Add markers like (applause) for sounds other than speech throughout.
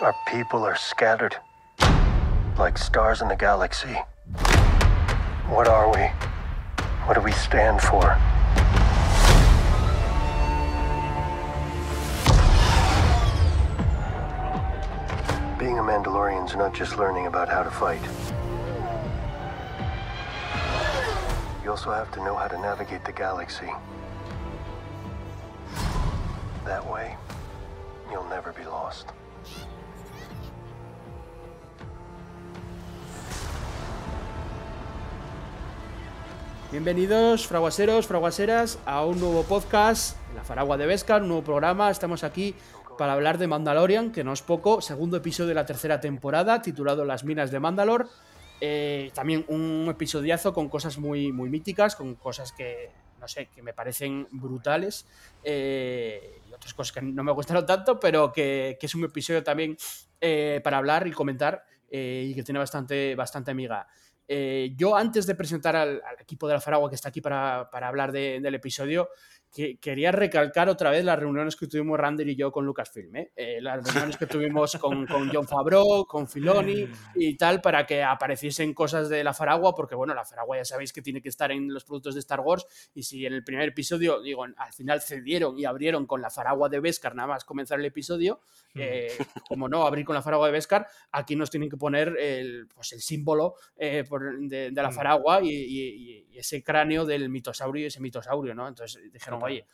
Our people are scattered like stars in the galaxy. What are we? What do we stand for? Being a Mandalorian's not just learning about how to fight. You also have to know how to navigate the galaxy. That way, you'll never be lost. Bienvenidos, fraguaseros, fraguaseras, a un nuevo podcast, La Faragua de Vescar, un nuevo programa. Estamos aquí para hablar de Mandalorian, que no es poco, segundo episodio de la tercera temporada, titulado Las Minas de Mandalor. Eh, también un episodiazo con cosas muy, muy míticas, con cosas que, no sé, que me parecen brutales. eh, y otras cosas que no me gustaron tanto, pero que, que es un episodio también eh, para hablar y comentar eh, y que tiene bastante, bastante amiga. Eh, yo antes de presentar al, equipo de la Faragua que está aquí para, para hablar de- del episodio, que, quería recalcar otra vez las reuniones que tuvimos Rander y yo con Lucasfilm. ¿eh? Eh, las reuniones que tuvimos con, con John Favreau, con Filoni y tal, para que apareciesen cosas de la Faragua, porque bueno, la Faragua ya sabéis que tiene que estar en los productos de Star Wars, y si en el primer episodio, digo, al final cedieron y abrieron con la Faragua de Beskar, nada más comenzar el episodio, eh, como no, abrir con la Faragua de Beskar, aquí nos tienen que poner el, pues el símbolo eh, por- de, de la Mm. Faragua y, y- y ese cráneo del mitosaurio y ese mitosaurio, ¿no? Entonces dijeron, Total. oye,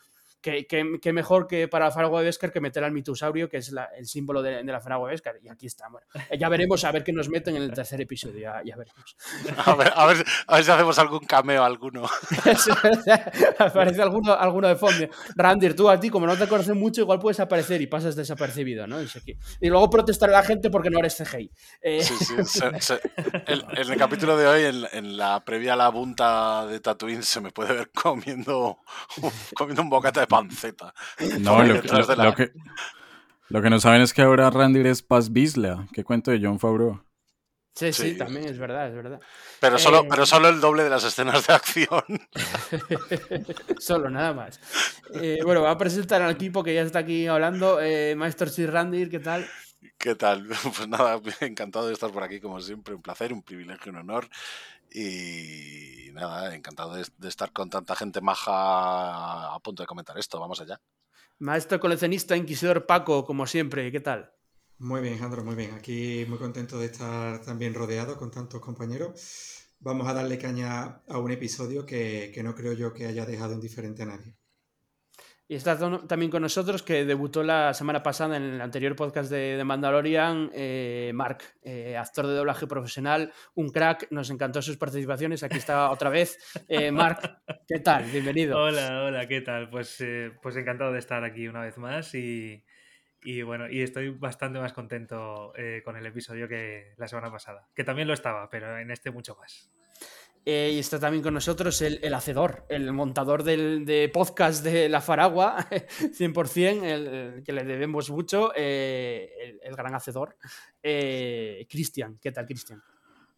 qué mejor que para la Faragua de Beskar que meter al mitosaurio, que es la- el símbolo de, de la Faragua de Beskar. Y aquí está. Bueno, eh, ya veremos a ver qué nos meten en el tercer episodio, ya, ya veremos. A ver, a, ver, a ver si hacemos algún cameo alguno. (laughs) Aparece alguno, alguno de fondo. Randir, tú a ti, como no te conocen mucho, igual puedes aparecer y pasas desapercibido, ¿no? Y luego protestar a la gente porque no eres CGI. Eh, Sí, sí, se- se- el- en el capítulo de hoy, en, en la previa a la bunta de Tatooine, se me puede ver comiendo, (laughs) comiendo un bocata de panceta. No, lo, detrás lo- de la- lo que, lo que no saben es que ahora Randy es Paz Bisla. ¿Qué cuento de John Favreau? sí, sí, Sí. también es verdad, es verdad. Pero solo, Eh, pero solo el doble de las escenas de acción. (laughs) Solo, nada más. Eh, bueno, va a presentar al equipo que ya está aquí hablando. Eh, Maestro Sir Randir, ¿qué tal? ¿Qué tal? (laughs) Pues nada, encantado de estar por aquí como siempre, un placer, un privilegio, un honor. Y nada, encantado de, de estar con tanta gente maja a punto de comentar esto. Vamos allá. Maestro coleccionista, inquisidor Paco, como siempre, ¿qué tal? Muy bien, Jandro, muy bien. Aquí muy contento de estar también rodeado con tantos compañeros. Vamos a darle caña a un episodio que, que no creo yo que haya dejado indiferente a nadie. Y está también con nosotros, que debutó la semana pasada en el anterior podcast de, Mandalorian, eh, Mark, eh, actor de doblaje profesional, un crack, nos encantó sus participaciones, aquí está otra vez. Eh, Mark, ¿qué tal? Bienvenido. Hola, hola, ¿qué tal? Pues, pues encantado de estar aquí una vez más y, y bueno, y estoy bastante más contento con el episodio que la semana pasada, que también lo estaba, pero en este mucho más. Eh, y está también con nosotros el, el hacedor, el montador del de podcast de La Faragua, (laughs) 100%, el, el que le debemos mucho, eh, el, el gran hacedor, eh, Cristian. ¿Qué tal, Cristian?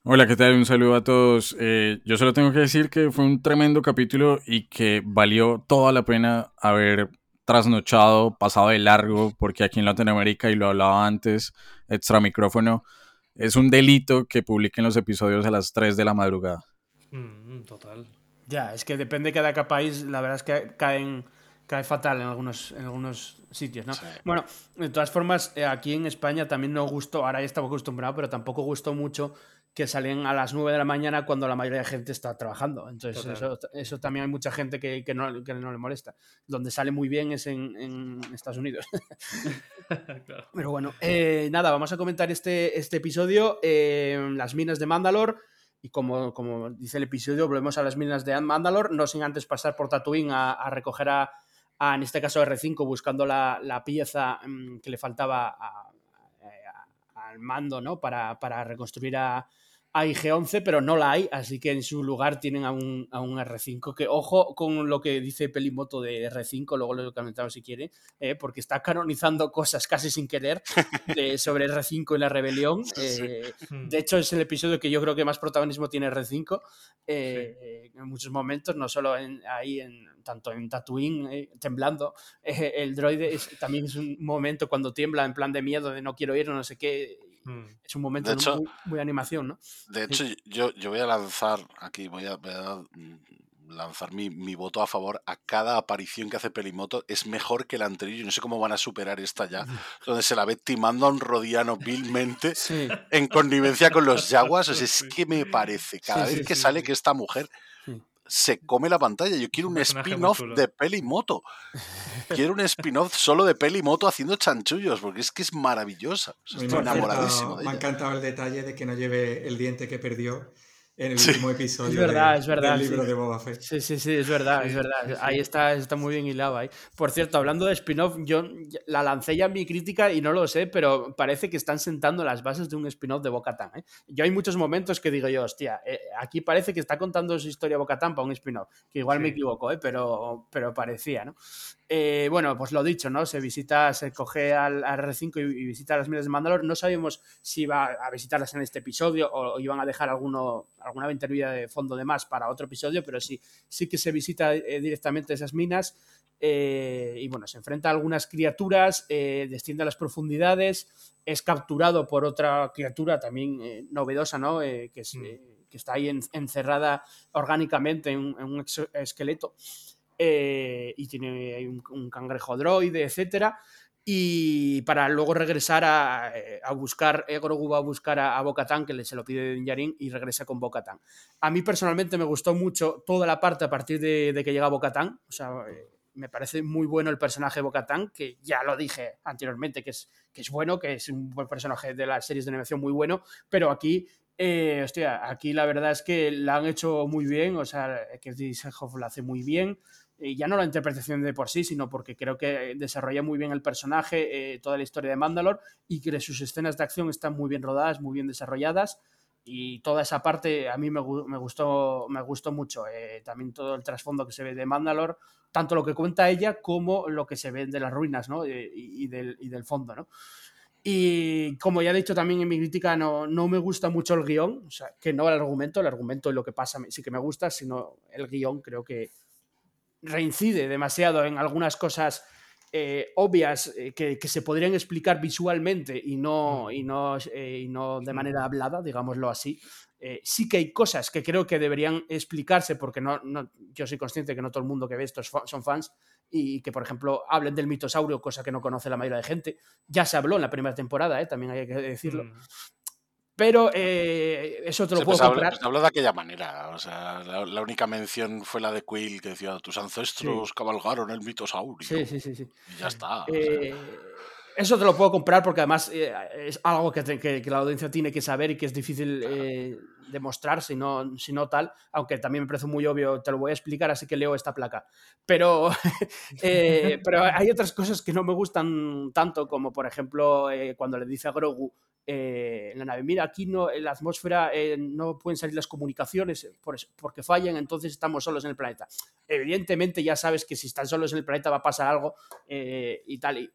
Hola, ¿qué tal? Un saludo a todos. Eh, yo solo tengo que decir que fue un tremendo capítulo y que valió toda la pena haber trasnochado, pasado de largo, porque aquí en Latinoamérica, y lo hablaba antes, extra micrófono, es un delito que publiquen los episodios a las 3 de la madrugada. Mm, total. Ya, es que depende de cada país, la verdad es que caen, cae fatal en algunos, en algunos sitios, ¿no? Sí. Bueno, de todas formas, eh, aquí en España también no gustó, ahora ya estamos acostumbrados, pero tampoco gustó mucho que salen a las 9 de la mañana cuando la mayoría de gente está trabajando. Entonces, eso, eso también hay mucha gente que, que no, que no le molesta. Donde sale muy bien es en, en Estados Unidos. (laughs) (laughs) Claro. Pero bueno, eh, nada, vamos a comentar este, este episodio, eh, las minas de Mandalor. Y como, como dice el episodio, volvemos a las minas de Mandalor, no sin antes pasar por Tatooine a, recoger a, a, en este caso, R5, buscando la, la pieza mm, que le faltaba al mando, ¿no? Para, para reconstruir a, a IG-11, pero no la hay, así que en su lugar tienen a un, a un R5, que ojo con lo que dice Pelimoto de R5, luego lo comentamos si quiere, eh, porque está canonizando cosas casi sin querer de, (laughs) sobre R5 y la rebelión. Eh, Mm. de hecho, es el episodio que yo creo que más protagonismo tiene R5 eh, en muchos momentos, no solo en, ahí, en, tanto en Tatooine, eh, temblando. eh, el droide es- también es un momento cuando tiembla en plan de miedo, de no quiero ir, no sé qué. Mm. Es un momento De hecho- muy, muy animación, ¿no? De hecho, yo, yo voy a lanzar aquí, voy a, voy a, mm, lanzar mi, mi voto a favor a cada aparición que hace Pelimoto. Es mejor que la anterior. Yo no sé cómo van a superar esta ya, donde se la ve timando a un rodiano (laughs) vilmente Sí. en connivencia con los yaguas. O sea, es que me parece cada Sí, vez sí, que sí, sale sí. que esta mujer. Se come la pantalla. Yo quiero Un spin-off de Pelimoto. Quiero un spin-off solo de Pelimoto haciendo chanchullos, porque es que es maravillosa. O sea, estoy me ha enamoradísimo de Me ha encantado el detalle de que no lleve el diente que perdió en el Sí. último episodio Es verdad, de- es verdad, del libro sí. de Boba Fett. Sí, sí, sí, es verdad, es verdad. sí, sí. Ahí está, está muy bien hilado ahí. Por cierto, hablando de spin-off, yo la lancé ya en mi crítica y no lo sé, pero parece que están sentando las bases de un spin-off de Bocatán. ¿eh? Yo hay muchos momentos que digo yo, hostia, eh, aquí parece que está contando su historia Bocatán para un spin-off, que igual me equivoco, ¿eh? pero, pero parecía, ¿no? Eh, bueno, pues lo dicho, ¿no? Se visita, se coge al, al R5 y, y visita las minas de Mandalor. No sabemos si iba a visitarlas en este episodio o, o iban a dejar alguno, alguna ventanilla de fondo de más para otro episodio, pero sí, sí que se visita eh, directamente esas minas. eh, y bueno, se enfrenta a algunas criaturas, eh, desciende a las profundidades, es capturado por otra criatura también novedosa, ¿no? Que, es, Mm. que está ahí en- encerrada orgánicamente en, un- en un exoesqueleto eh, y tiene ahí un, un cangrejo droide, etcétera. Y para luego regresar a, eh, a buscar, eh, Grogu va a buscar a, a Bo-Katan, que le, se lo pide Din Djarin, y regresa con Bo-Katan. A mí personalmente me gustó mucho toda la parte a partir de, de que llega Bo-Katan. O sea, eh, me parece muy bueno el personaje de Bo-Katan, que ya lo dije anteriormente, que es, que es bueno, que es un buen personaje de las series de animación muy bueno, pero aquí eh, hostia, aquí la verdad es que la han hecho muy bien, o sea, que Disselhoff lo hace muy bien. Y ya no la interpretación de por sí, sino porque creo que desarrolla muy bien el personaje, eh, toda la historia de Mandalore y que sus escenas de acción están muy bien rodadas, muy bien desarrolladas. Y toda esa parte a mí me, me gustó, me gustó mucho. eh, también todo el trasfondo que se ve de Mandalore, tanto lo que cuenta ella como lo que se ve de las ruinas ¿no? Eh, y del, y del fondo. ¿no? Y como ya he dicho también en mi crítica, no, no me gusta mucho el guion, o sea, que no el argumento, el argumento y lo que pasa sí que me gusta, sino el guion creo que reincide demasiado en algunas cosas eh, obvias eh, que, que se podrían explicar visualmente y no, y no, eh, y no de manera hablada, digámoslo así. Eh, sí que hay cosas que creo que deberían explicarse porque no, no, yo soy consciente que no todo el mundo que ve esto son fans y que, por ejemplo, hablen del mitosaurio, cosa que no conoce la mayoría de gente. Ya se habló en la primera temporada, ¿eh? también hay que decirlo. Mm. Pero eh, eso te lo puedo pues, comprar. pues habla de aquella manera. O sea, la, la única mención fue la de Quill que decía: Tus ancestros cabalgaron el mitosaurio. Sí, sí, sí, sí. Y ya está. o sea. Eh, eso te lo puedo comprar porque además eh, es algo que, te- que- que la audiencia tiene que saber y que es difícil demostrar, si no, si no tal, aunque también me parece muy obvio, te lo voy a explicar, así que leo esta placa. Pero, (laughs) pero hay otras cosas que no me gustan tanto, como por ejemplo cuando le dice a Grogu eh, en la nave, mira, aquí no, en la atmósfera eh, no pueden salir las comunicaciones eh, por porque fallan, entonces estamos solos en el planeta. Evidentemente ya sabes que si están solos en el planeta va a pasar algo y tal. Y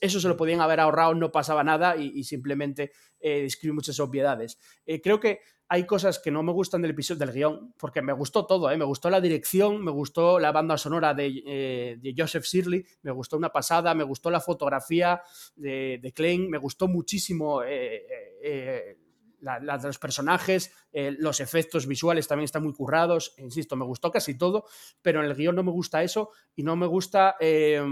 eso se lo podían haber ahorrado, no pasaba nada y, simplemente describe muchas obviedades. Creo que hay cosas que no me gustan del episodio del guion, porque me gustó todo, ¿eh? me gustó la dirección, me gustó la banda sonora de, eh, Joseph Shirley, me gustó una pasada, me gustó la fotografía de, de Klein, me gustó muchísimo eh, eh, la, de los personajes, eh, los efectos visuales también están muy currados, insisto, me gustó casi todo, pero en el guion no me gusta eso y no me gusta eh,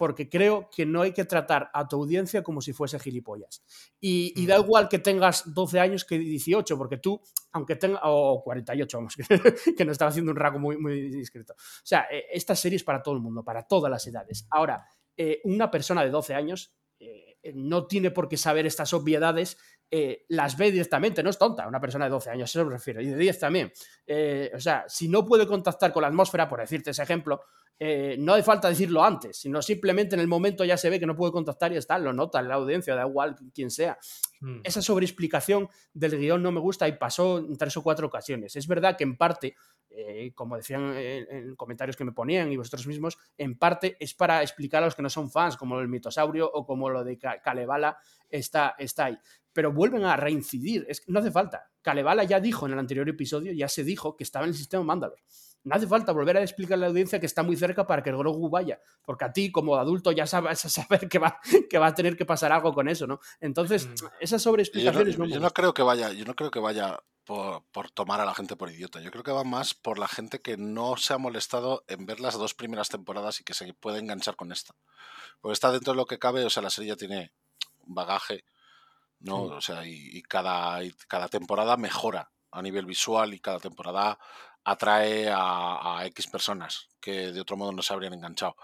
porque creo que no hay que tratar a tu audiencia como si fuese gilipollas. Y, y da igual que tengas 12 años que 18, porque tú, aunque tengas, o 48, vamos, (laughs) que, que no estaba haciendo un rasgo muy, muy discreto. O sea, eh, esta serie es para todo el mundo, para todas las edades. Ahora, eh, una persona de 12 años no tiene por qué saber estas obviedades eh, las ve directamente, no es tonta, una persona de 12 años, eso me refiero, y de 10 también. Eh, o sea, si no puede contactar con la atmósfera, por decirte ese ejemplo, eh, no hace falta decirlo antes, sino simplemente en el momento ya se ve que no puede contactar y está, lo nota la audiencia, da igual quién sea. Mm. esa sobreexplicación del guion no me gusta y pasó en tres o cuatro ocasiones. Es verdad que en parte, eh, como decían en, en comentarios que me ponían y vosotros mismos, en parte es para explicar a los que no son fans, como el mitosaurio o como lo de Ka- Kalevala está, está ahí. Pero vuelven a reincidir, es que no hace falta. Kalevala ya dijo en el anterior episodio, ya se dijo que estaba en el sistema Mandalor. No hace falta volver a explicarle a la audiencia que está muy cerca para que el Grogu vaya, porque a ti como adulto ya sabes saber que va, que va a tener que pasar algo con eso, ¿no? Entonces, Mm. esas Yo no, sobreexplicaciones me yo no creo que vaya, yo no creo que vaya por, por tomar a la gente por idiota. Yo creo que va más por la gente que no se ha molestado en ver las dos primeras temporadas y que se puede enganchar con esta. Porque está dentro de lo que cabe, o sea, la serie ya tiene bagaje, ¿no? O sea, y, y cada, y cada temporada mejora a nivel visual y cada temporada atrae a, a X personas que de otro modo no se habrían enganchado.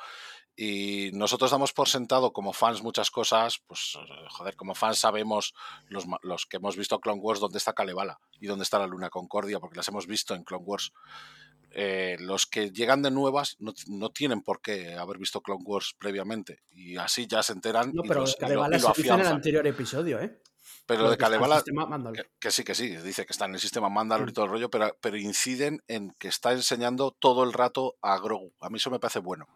Y nosotros damos por sentado como fans muchas cosas, pues eh, joder, como fans sabemos los, los que hemos visto Clone Wars dónde está Kalevala y dónde está la Luna Concordia, porque las hemos visto en Clone Wars. Eh, los que llegan de nuevas no, no tienen por qué haber visto Clone Wars previamente y así ya se enteran No, y, pero los- y lo, Kalevala y lo se dice en el anterior episodio, ¿eh? Pero Lo de Kalevala, que, que sí, que sí, dice que está en el sistema Mandalor y todo el rollo, pero, pero inciden en que está enseñando todo el rato a Grogu. A mí eso me parece bueno.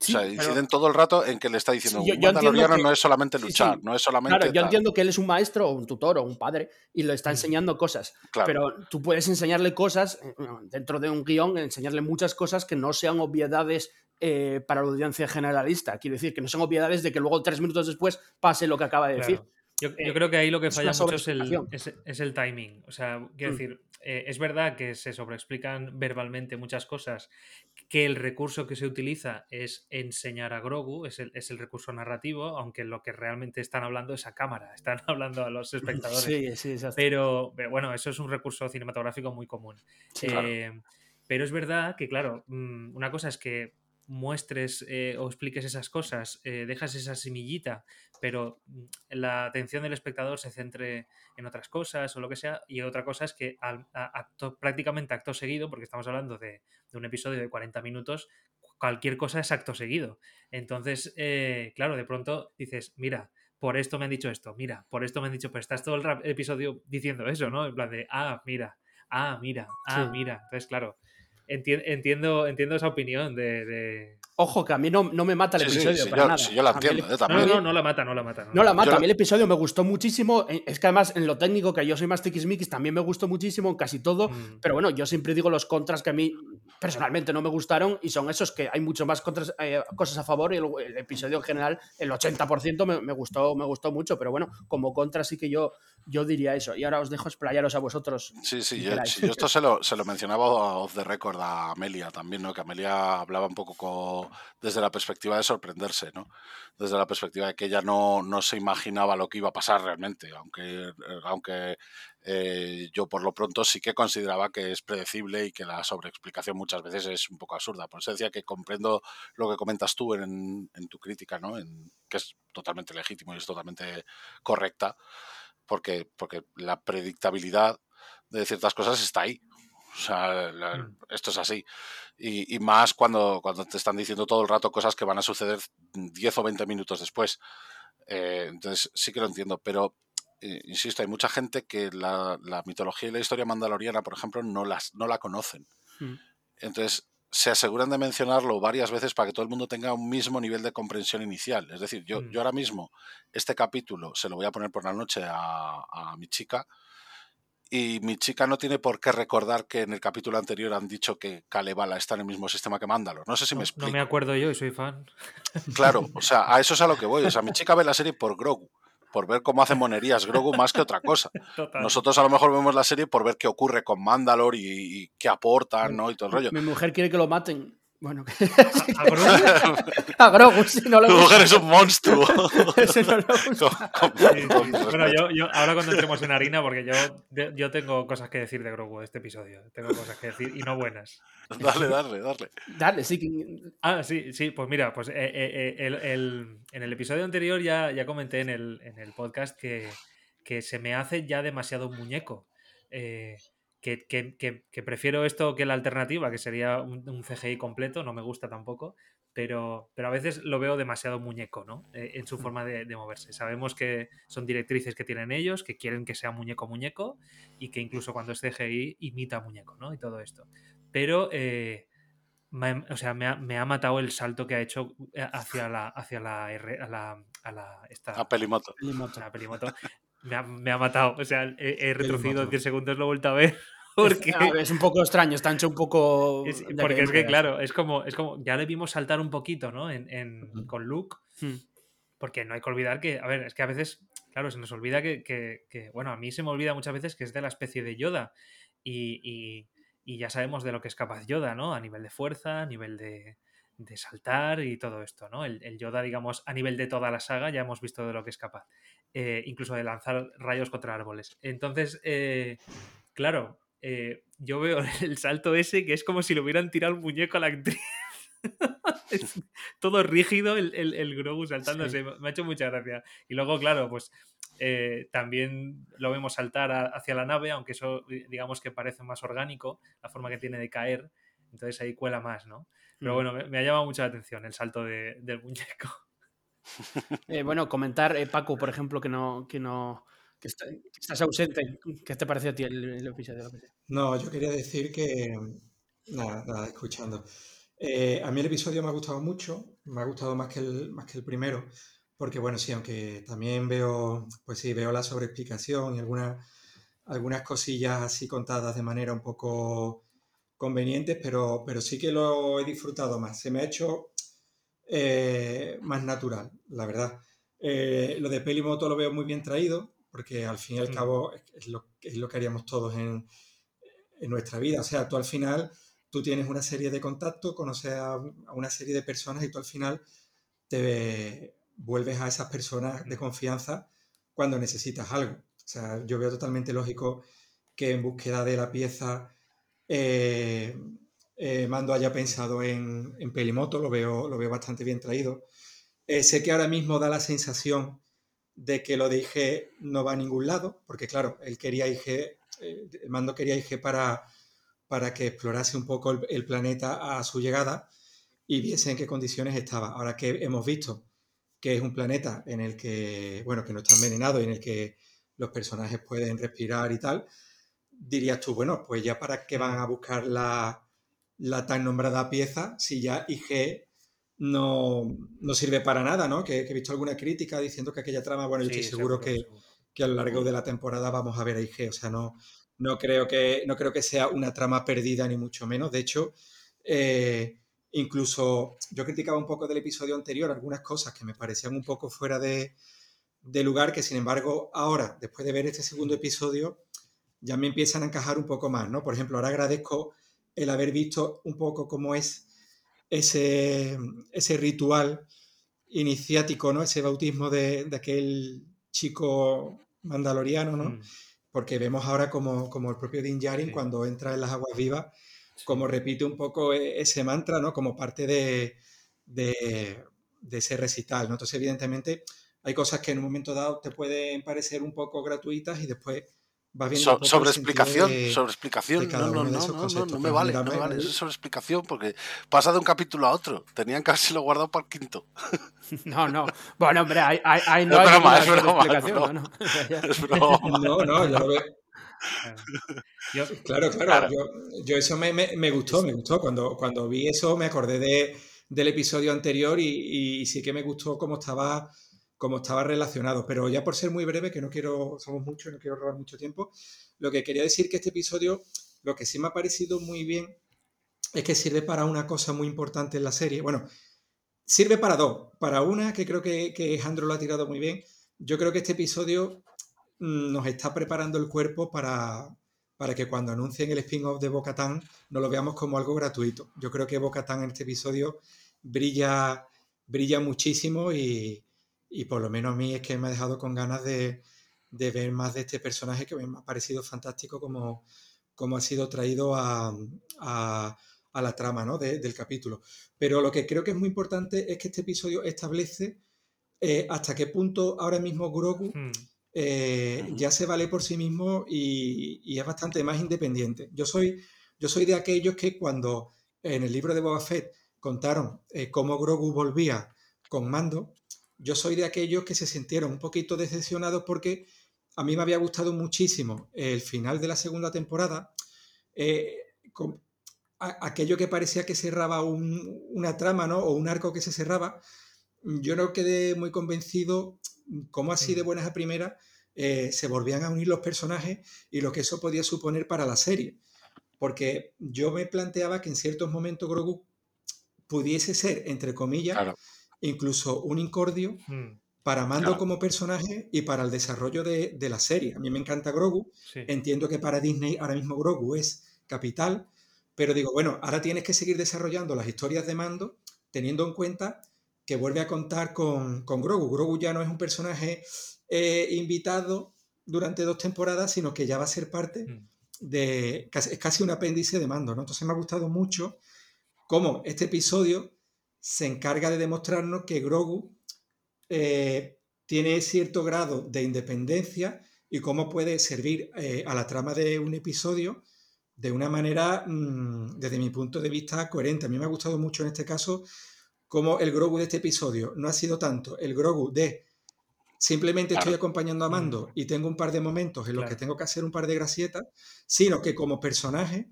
Sí, o sea, pero- inciden todo el rato en que le está diciendo, Sí, yo- un yo entiendo mandaloriano que- no es solamente sí, sí. luchar, no es solamente... Claro, yo tal". entiendo que él es un maestro o un tutor o un padre y lo está enseñando cosas, Claro. pero tú puedes enseñarle cosas eh, dentro de un guion, enseñarle muchas cosas que no sean obviedades eh, para la audiencia generalista. Quiero decir, que no sean obviedades de que luego tres minutos después pase lo que acaba de decir. Yo, yo Eh, creo que ahí lo que falla mucho es el, sobreexplicación. es, es el timing. O sea, quiero Mm. decir, eh, es verdad que se sobreexplican verbalmente muchas cosas, que el recurso que se utiliza es enseñar a Grogu, es el, es el recurso narrativo, aunque lo que realmente están hablando es a cámara, (laughs) están hablando a los espectadores. Sí, sí, exacto. Pero, pero bueno, eso es un recurso cinematográfico muy común. Sí, Eh, Pero es verdad que, claro, mm, una cosa es que muestres eh, o expliques esas cosas, eh, dejas esa semillita, pero mm, la atención del espectador se centre en otras cosas o lo que sea, y otra cosa es que al- a- acto- prácticamente acto seguido, porque estamos hablando de, de un episodio de 40 minutos, cualquier cosa es acto seguido. Entonces, eh, claro, de pronto dices, mira, por esto me han dicho esto, mira, por esto me han dicho, pues estás todo el rap- episodio diciendo eso, ¿no? En plan de, ah, mira, ah, mira, ah, Sí. mira. Entonces, claro, entiendo, entiendo esa opinión de... de- Ojo, que a mí no, no me mata el Sí, episodio, sí, para yo, nada. sí, yo la el- entiendo, eh, No, también. no, no, no la mata, no la mata. No la mata, Yo a la- mí el episodio me gustó muchísimo. eh, Es que además en lo técnico, que yo soy más tiquismiquis, también me gustó muchísimo en casi todo. Mm. Pero bueno, yo siempre digo los contras que a mí personalmente no me gustaron y son esos que hay mucho más contras, eh, cosas a favor y el, el episodio en general, el 80% me, me gustó, me gustó mucho. Pero bueno, como contra sí que yo, yo diría eso. Y ahora os dejo explayaros a vosotros. Sí, sí, yo, sí, yo esto se lo, se lo mencionaba off the record a Amelia también, ¿no? Que Amelia hablaba un poco co- desde la perspectiva de sorprenderse, ¿no? Desde la perspectiva de que ella no, no se imaginaba lo que iba a pasar realmente, aunque, eh, aunque eh, yo por lo pronto sí que consideraba que es predecible y que la sobreexplicación muchas veces es un poco absurda. Por eso decía que comprendo lo que comentas tú en, en tu crítica, ¿no? En, que es totalmente legítimo y es totalmente correcta, porque, porque la predictabilidad de ciertas cosas está ahí. O sea, la- Mm. esto es así. Y, y más cuando, cuando te están diciendo todo el rato cosas que van a suceder 10 o 20 minutos después. Eh, entonces sí que lo entiendo, pero eh, insisto, hay mucha gente que la, la mitología y la historia mandaloriana, por ejemplo, no, las, no la conocen. Mm. Entonces se aseguran de mencionarlo varias veces para que todo el mundo tenga un mismo nivel de comprensión inicial. Es decir, yo, Mm. yo ahora mismo este capítulo se lo voy a poner por la noche a, a mi chica y mi chica no tiene por qué recordar que en el capítulo anterior han dicho que Kalevala está en el mismo sistema que Mandalor. No sé si me explico. no me acuerdo yo y soy fan. Claro, o sea, a eso es a lo que voy. O sea, mi (laughs) chica ve la serie por Grogu, por ver cómo hace monerías Grogu más que otra cosa. (laughs) Total. Nosotros a lo mejor vemos la serie por ver qué ocurre con Mandalor y, y qué aportan, ¿no? Y todo el rollo. Mi mujer quiere que lo maten. Bueno, A- (laughs) a Grogu, a Grogu, si no le Tu mujer es un monstruo. (laughs) Ese no le gusta. (laughs) Con- con- sí, sí. con Bueno, yo, yo ahora cuando entremos en harina, porque yo, de- yo tengo cosas que decir de Grogu de este episodio. Tengo cosas que decir y no buenas. Dale, dale, dale. Dale, sí. que- Ah, sí, sí, pues mira, pues eh, eh, eh, el- el- en el episodio anterior ya, ya comenté en el, en el podcast que, que se me hace ya demasiado muñeco. Eh, que, que- que- que prefiero esto que la alternativa, que sería un, un CGI completo, no me gusta tampoco. pero, pero a veces lo veo demasiado muñeco, ¿no? Eh, en su forma de, moverse. Sabemos que son directrices que tienen ellos, que quieren que sea muñeco muñeco y que incluso cuando es CGI imita muñeco, ¿no? Y todo esto. Pero, eh, me, o sea, me ha, matado el salto que ha hecho eh, hacia la, hacia la, R, a la, a la esta, a Pelimoto. A Pelimoto. Me ha, me ha, matado. O sea, he, retrocedido 10 segundos, lo he vuelto a ver. Porque... Es, un poco extraño, está hecho un poco. porque es que, claro, es como, es como. Ya le vimos saltar un poquito, ¿no? En, en con Luke. Hmm. Porque no hay que olvidar que. A ver, es que a veces. Claro, se nos olvida que, que, Bueno, a mí se me olvida muchas veces que es de la especie de Yoda. Y, y, y ya sabemos de lo que es capaz Yoda, ¿no? A nivel de fuerza, a nivel de, de saltar y todo esto, ¿no? El, el, Yoda, digamos, a nivel de toda la saga, ya hemos visto de lo que es capaz. Eh, incluso de lanzar rayos contra árboles. Entonces, eh, claro, eh, yo veo (laughs) el salto ese que es como si le hubieran tirado el muñeco a la actriz. (laughs) es todo rígido el, el, el Grogu saltándose. Me ha hecho mucha gracia. Y luego, claro, pues eh, también lo vemos saltar hacia la nave, aunque eso digamos que parece más orgánico, la forma que tiene de caer. Entonces ahí cuela más, ¿no? Pero mm. bueno, me, ha llamado mucho la atención el salto del muñeco. (laughs) Eh, bueno, comentar, Paco, por ejemplo, que no, que no, que, estás ausente. ¿Qué te parece a ti el, episodio? No, yo quería decir que. Nada, nada, escuchando. Eh, a mí el episodio me ha gustado mucho, me ha gustado más que el, más que el primero, porque bueno, sí, aunque también veo, pues sí, veo la sobreexplicación y algunas, algunas cosillas así contadas de manera un poco convenientes, pero, pero sí que lo he disfrutado más. Se me ha hecho eh, más natural, la verdad. Eh, lo de Pelimoto lo veo muy bien traído, porque al fin y al cabo es lo, es lo que haríamos todos en, en, nuestra vida. O sea, tú al final, tú tienes una serie de contactos, conoces a, una serie de personas y tú al final te vuelves a esas personas de mm. confianza cuando necesitas algo. O sea, yo veo totalmente lógico que en búsqueda de la pieza eh, eh, Mando haya pensado en, en, Pelimoto, lo veo, lo veo bastante bien traído. Eh, sé que ahora mismo da la sensación de que lo de IG no va a ningún lado, porque claro, él quería IG, eh, el mando quería IG para, para que explorase un poco el, planeta a su llegada y viese en qué condiciones estaba. Ahora que hemos visto que es un planeta en el que, bueno, que no está envenenado y en el que los personajes pueden respirar y tal, dirías tú, bueno, pues ya para qué van a buscar la, la tan nombrada pieza si ya IG no, no, sirve para nada, ¿no? Que, he visto alguna crítica diciendo que aquella trama, bueno, yo estoy seguro, que, que, a lo largo de la temporada vamos a ver a IG, o sea, no, no, creo que, no creo que sea una trama perdida ni mucho menos, de hecho, eh, incluso yo criticaba un poco del episodio anterior algunas cosas que me parecían un poco fuera de, de lugar, que sin embargo ahora, después de ver este segundo episodio, ya me empiezan a encajar un poco más, ¿no? Por ejemplo, ahora agradezco el haber visto un poco cómo es ese, ese ritual iniciático, ¿no? Ese bautismo de, aquel chico mandaloriano, ¿no? Mm. Porque vemos ahora como, como el propio Din Djarin, cuando entra en las aguas vivas, como repite un poco e, ese mantra, ¿no? Como parte de, de, de, ese recital, ¿no? Entonces, evidentemente, hay cosas que en un momento dado te pueden parecer un poco gratuitas y después sobre explicación, sobre explicación. No, no, no, no, no, me vale, no me vale. Eso es sobre explicación porque pasa de un capítulo a otro. Tenían que haberse lo guardado para el quinto. (laughs) No, no. Bueno, hombre, hay, hay, no hay broma, es broma, explicación. No, no, no, yo lo veo. claro, claro, Yo, yo, eso me, me, me, gustó, me gustó. Cuando, cuando vi eso me acordé de, del episodio anterior y, y sí que me gustó cómo estaba como estaba relacionado. Pero ya por ser muy breve, que no quiero, somos muchos, no quiero robar mucho tiempo, lo que quería decir que este episodio, lo que sí me ha parecido muy bien es que sirve para una cosa muy importante en la serie. Bueno, sirve para dos. Para una, que creo que, que lo ha tirado muy bien. Yo creo que este episodio mm, nos está preparando el cuerpo para, para que cuando anuncien el spin-off de Bocatán no lo veamos como algo gratuito. Yo creo que Bocatán en este episodio brilla, brilla muchísimo y, y por lo menos a mí es que me ha dejado con ganas de, ver más de este personaje que me ha parecido fantástico como, como ha sido traído a, la trama ¿no? del capítulo. Pero lo que creo que es muy importante es que este episodio establece eh, hasta qué punto ahora mismo Grogu hmm. eh, ya se vale por sí mismo y, es bastante más independiente. Yo soy, yo soy de aquellos que cuando en el libro de Boba Fett contaron eh, cómo Grogu volvía con mando, yo soy de aquellos que se sintieron un poquito decepcionados porque a mí me había gustado muchísimo el final de la segunda temporada, eh, con aquello que parecía que cerraba una trama, ¿no? O un arco que se cerraba. Yo no quedé muy convencido cómo así de mm. buenas a primeras eh, se volvían a unir los personajes y lo que eso podía suponer para la serie. Porque yo me planteaba que en ciertos momentos Grogu pudiese ser, entre comillas, incluso un incordio mm. para Mando como personaje y para el desarrollo de, la serie. A mí me encanta Grogu, entiendo que para Disney ahora mismo Grogu es capital, pero digo, bueno, ahora tienes que seguir desarrollando las historias de Mando teniendo en cuenta que vuelve a contar con, con Grogu. Grogu ya no es un personaje eh, invitado durante dos temporadas, sino que ya va a ser parte mm. de... Es casi un apéndice de Mando, ¿no? Entonces me ha gustado mucho cómo este episodio se encarga de demostrarnos que Grogu eh, tiene cierto grado de independencia y cómo puede servir eh, a la trama de un episodio de una manera, mm, desde mi punto de vista, coherente. A mí me ha gustado mucho en este caso cómo el Grogu de este episodio no ha sido tanto el Grogu de simplemente estoy acompañando a Mando mm. y tengo un par de momentos en los que tengo que hacer un par de gracietas, sino que como personaje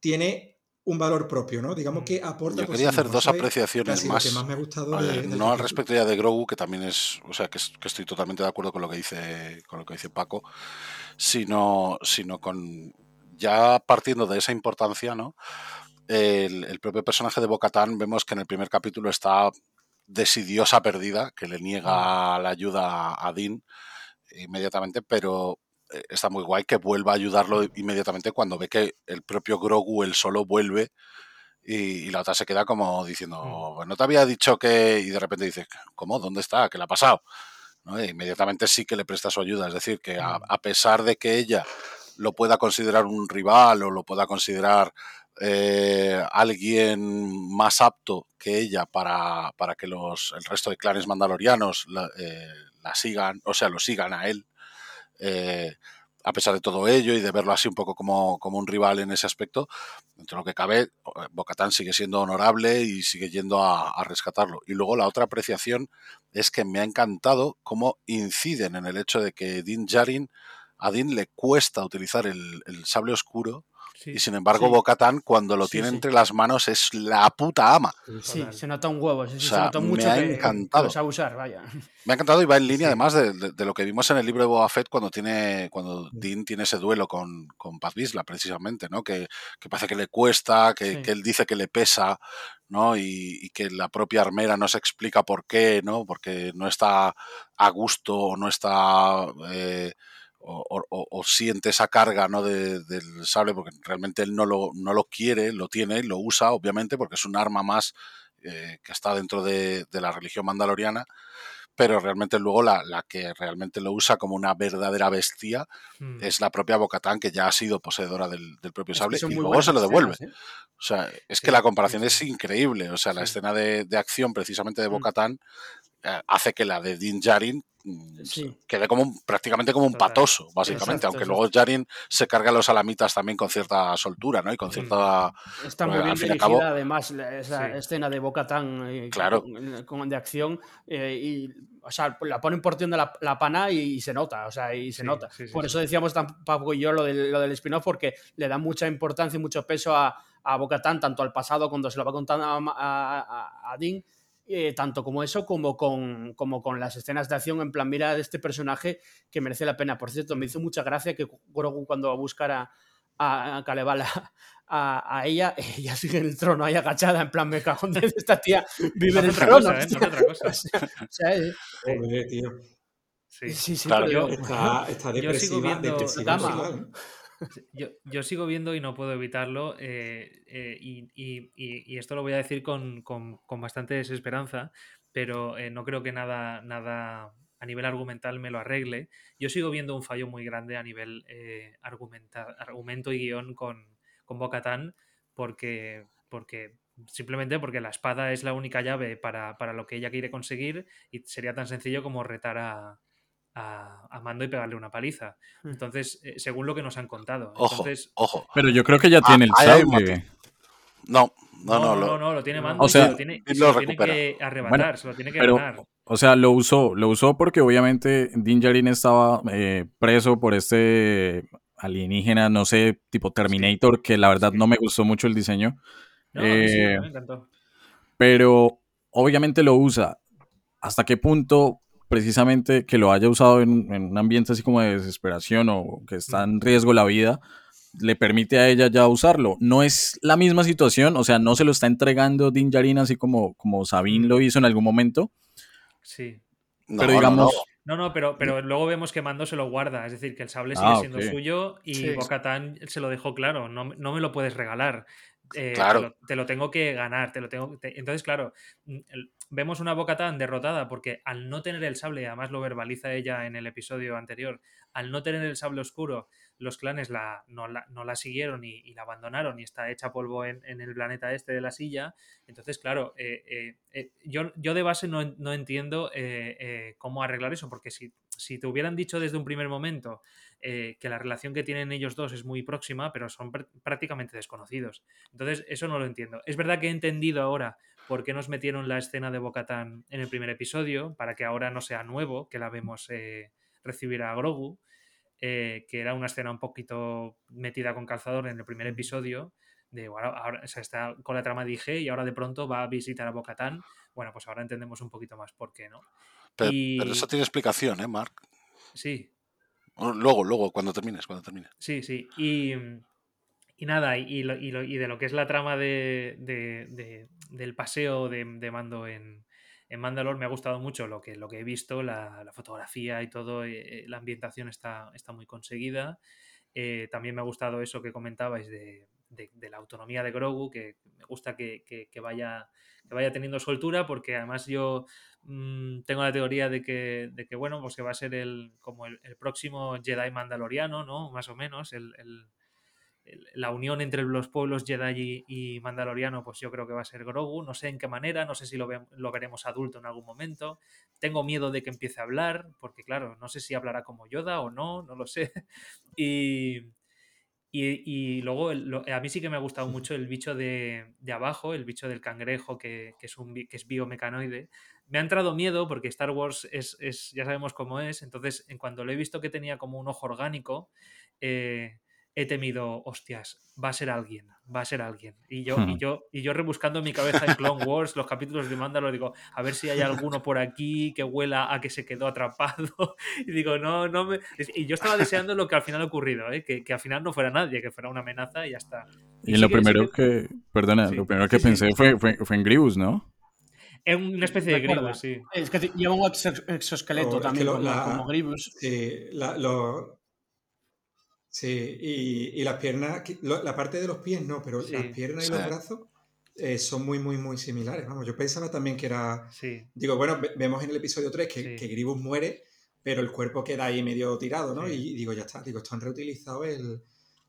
tiene un valor propio, ¿no? Digamos que aporta. Yo quería hacer dos apreciaciones más. no al respecto ya de Grogu, que también es, o sea, que, estoy totalmente de acuerdo con lo que dice, con lo que dice Paco, sino, sino con ya partiendo de esa importancia, ¿no? El, propio personaje de Bocatán vemos que en el primer capítulo está desidiosa perdida, que le niega la ayuda a Dean inmediatamente, pero está muy guay que vuelva a ayudarlo inmediatamente cuando ve que el propio Grogu, él solo, vuelve y, la otra se queda como diciendo, mm. no te había dicho que... Y de repente dice, ¿cómo? ¿Dónde está? ¿Qué le ha pasado? E inmediatamente sí que le presta su ayuda. Es decir, que a, mm. pesar de que ella lo pueda considerar un rival o lo pueda considerar eh, alguien más apto que ella para, para que los, el resto de clanes mandalorianos la, eh, la, sigan, o sea, lo sigan a él, eh, a pesar de todo ello y de verlo así un poco como, un rival en ese aspecto, dentro de lo que cabe, Bocatán sigue siendo honorable y sigue yendo a, rescatarlo. Y luego la otra apreciación es que me ha encantado cómo inciden en el hecho de que Din Jarin, a Din le cuesta utilizar el, el sable oscuro y sin embargo, Bocatán, cuando lo tiene entre las manos, es la puta ama. Sí, se nota un huevo. se nota mucho me ha encantado. abusar, vaya. Me ha encantado y va en línea, además, de, lo que vimos en el libro de Boba Fett cuando tiene cuando Dean tiene ese duelo con, con Paz Vizla, precisamente, ¿no? Que, que, parece que le cuesta, que, que, él dice que le pesa, ¿no? Y, que la propia armera no se explica por qué, ¿no? Porque no está a gusto o no está. Eh, o, siente esa carga ¿no? del sable, porque realmente él no lo, no lo quiere, lo tiene, lo usa, obviamente, porque es un arma más eh, que está dentro de, la religión mandaloriana, pero realmente luego la, que realmente lo usa como una verdadera bestia hmm. es la propia Bocatán, que ya ha sido poseedora del, propio sable, y luego se lo devuelve. ¿eh? O sea, es que la comparación es increíble. O sea, la escena de, acción precisamente de. Bocatán eh, hace que la de Din Djarin mm, quede como prácticamente como un patoso, básicamente, aunque luego Jarin se carga los alamitas también con cierta soltura, ¿no? Y con mm. cierta... Está muy bien dirigida, además, esa escena de Boca Tan eh, claro. con, de acción, eh, y, o sea, la ponen por de la, la, pana y, se nota, o sea, y se nota. por eso decíamos y yo lo del, lo del spin-off, porque le da mucha importancia y mucho peso a, a Boca Tan, tanto al pasado cuando se lo va contando a, a, a Dean, eh, tanto como eso como con, como con las escenas de acción en plan, mira de este personaje que merece la pena. Por cierto, me hizo mucha gracia que Grogu cuando va a buscar a, a, a, ella, (laughs) ella sigue en el trono ahí agachada, en plan, me cago en esta tía (laughs) vive en el trono. ¿eh? (laughs) No otra cosa. o sea, eh, tío. Sí, sí, sí claro. yo, está, está depresiva, yo sigo viendo, depresiva yo, sigo viendo y no puedo evitarlo, eh, eh, y, esto lo voy a decir con, bastante desesperanza, pero eh, no creo que nada, nada a nivel argumental me lo arregle. Yo sigo viendo un fallo muy grande a nivel argumento y guion con, con Bocatán, porque, porque simplemente porque la espada es la única llave para, para, lo que ella quiere conseguir y sería tan sencillo como retar a, a, Mando y pegarle una paliza. Hmm. Entonces, según lo que nos han contado. Ojo, Entonces, ojo. Pero yo creo que ya tiene el sable. No, No, no, no, lo, no, no, lo tiene Mando O y sea, se lo tiene, y se lo lo tiene que arrebatar, Bueno, se lo tiene que pero, ganar. o sea, lo usó, lo usó porque obviamente Din Djarin estaba eh, preso por este alienígena, no sé, tipo Terminator, que la verdad Sí. no me gustó mucho el diseño. No, a mí sí, eh, me encantó. pero obviamente lo usa. ¿Hasta qué punto precisamente que lo haya usado en, en un ambiente así como de desesperación o que está en riesgo la vida, le permite a ella ya usarlo? No es la misma situación, o sea, no se lo está entregando Din Djarin así como, como Sabine lo hizo en algún momento, Sí. no, pero no, digamos... no. No, no, pero, pero luego vemos que Mando se lo guarda, es decir, que el sable sigue Ah, siendo suyo y Sí. Bo-Katan se lo dejó claro, no, me- no me lo puedes regalar. eh, Claro. te, lo, te lo tengo que ganar, te lo tengo te- Entonces, claro, mm, el- vemos una Bo-Katan derrotada porque al no tener el sable, además lo verbaliza ella en el episodio anterior, al no tener el sable oscuro, los clanes la, no, la, no la siguieron y, la abandonaron y está hecha polvo en, el planeta este de la silla. Entonces, claro, eh, eh, eh, yo, yo de base no, no entiendo cómo arreglar eso, porque si, si te hubieran dicho desde un primer momento que la relación que tienen ellos dos es muy próxima, pero son pr- prácticamente desconocidos. Entonces, eso no lo entiendo. Es verdad que he entendido ahora por qué nos metieron la escena de Bocatán en el primer episodio, para que ahora no sea nuevo, que la vemos eh, recibir a Grogu, eh, que era una escena un poquito metida con calzador en el primer episodio. De, bueno, ahora o sea, está con la trama dije y ahora de pronto va a visitar a Bocatán. Bueno, pues ahora entendemos un poquito más por qué, ¿no? Pero, y- pero eso tiene explicación, ¿eh, Mark? Sí, Luego, luego, cuando termines, cuando termines. Sí, sí. Y, y nada, y, lo- y lo- y de lo que es la trama de, de- de- del paseo de, de mando en, en Mandalore, me ha gustado mucho lo que, lo que he visto, la, la fotografía y todo, eh, la ambientación está, está muy conseguida. Eh, también me ha gustado eso que comentabais de, de- la autonomía de Grogu, que me gusta que, que- vaya, que vaya teniendo soltura, porque además yo mm, tengo la teoría de que, de que, bueno, pues que va a ser el, como el, próximo Jedi mandaloriano, ¿no? Más o menos, el- la unión entre los pueblos Jedi y, mandaloriano, pues yo creo que va a ser Grogu. No sé en qué manera, no sé si lo, ve- lo veremos adulto en algún momento. Tengo miedo de que empiece a hablar, porque claro, no sé si hablará como Yoda o no, no lo sé. (laughs) Y, y, y luego el- lo- a mí sí que me ha gustado mucho el bicho de, de abajo, el bicho del cangrejo, que, que es, un, que es biomecanoide. Me ha entrado miedo porque Star Wars es, es- ya sabemos cómo es, entonces en cuanto lo he visto que tenía como un ojo orgánico, eh, he temido, hostias, va a ser alguien, va a ser alguien. Y yo, y (laughs) yo, y yo rebuscando en mi cabeza en Clone Wars, los capítulos de Mandalore, digo, a ver si hay alguno por aquí que huela a que se quedó atrapado. (laughs) Y digo, no, no me. Y yo estaba deseando lo que al final ha ocurrido, ¿eh? que, que al final no fuera nadie, que fuera una amenaza y ya está. Y sí lo que- sí primero que- que, perdona, Sí, lo primero que sí, sí. pensé fue, fue, fue en Grievous, ¿no? Es una especie de Recuerda. griego, sí. Es que lleva un exo- exoesqueleto Oh, es que también, lo- como, la- como Grievous. Sí, la- lo- sí, y, y las piernas, la parte de los pies no, pero Sí. las piernas y los brazos eh, son muy, muy, muy similares. Vamos, yo pensaba también que era. Sí, Digo, bueno, ve- vemos en el episodio 3 que, Sí. que Grievous muere, pero el cuerpo queda ahí medio tirado, ¿no? Sí. Y, digo, ya está, digo, esto han reutilizado el.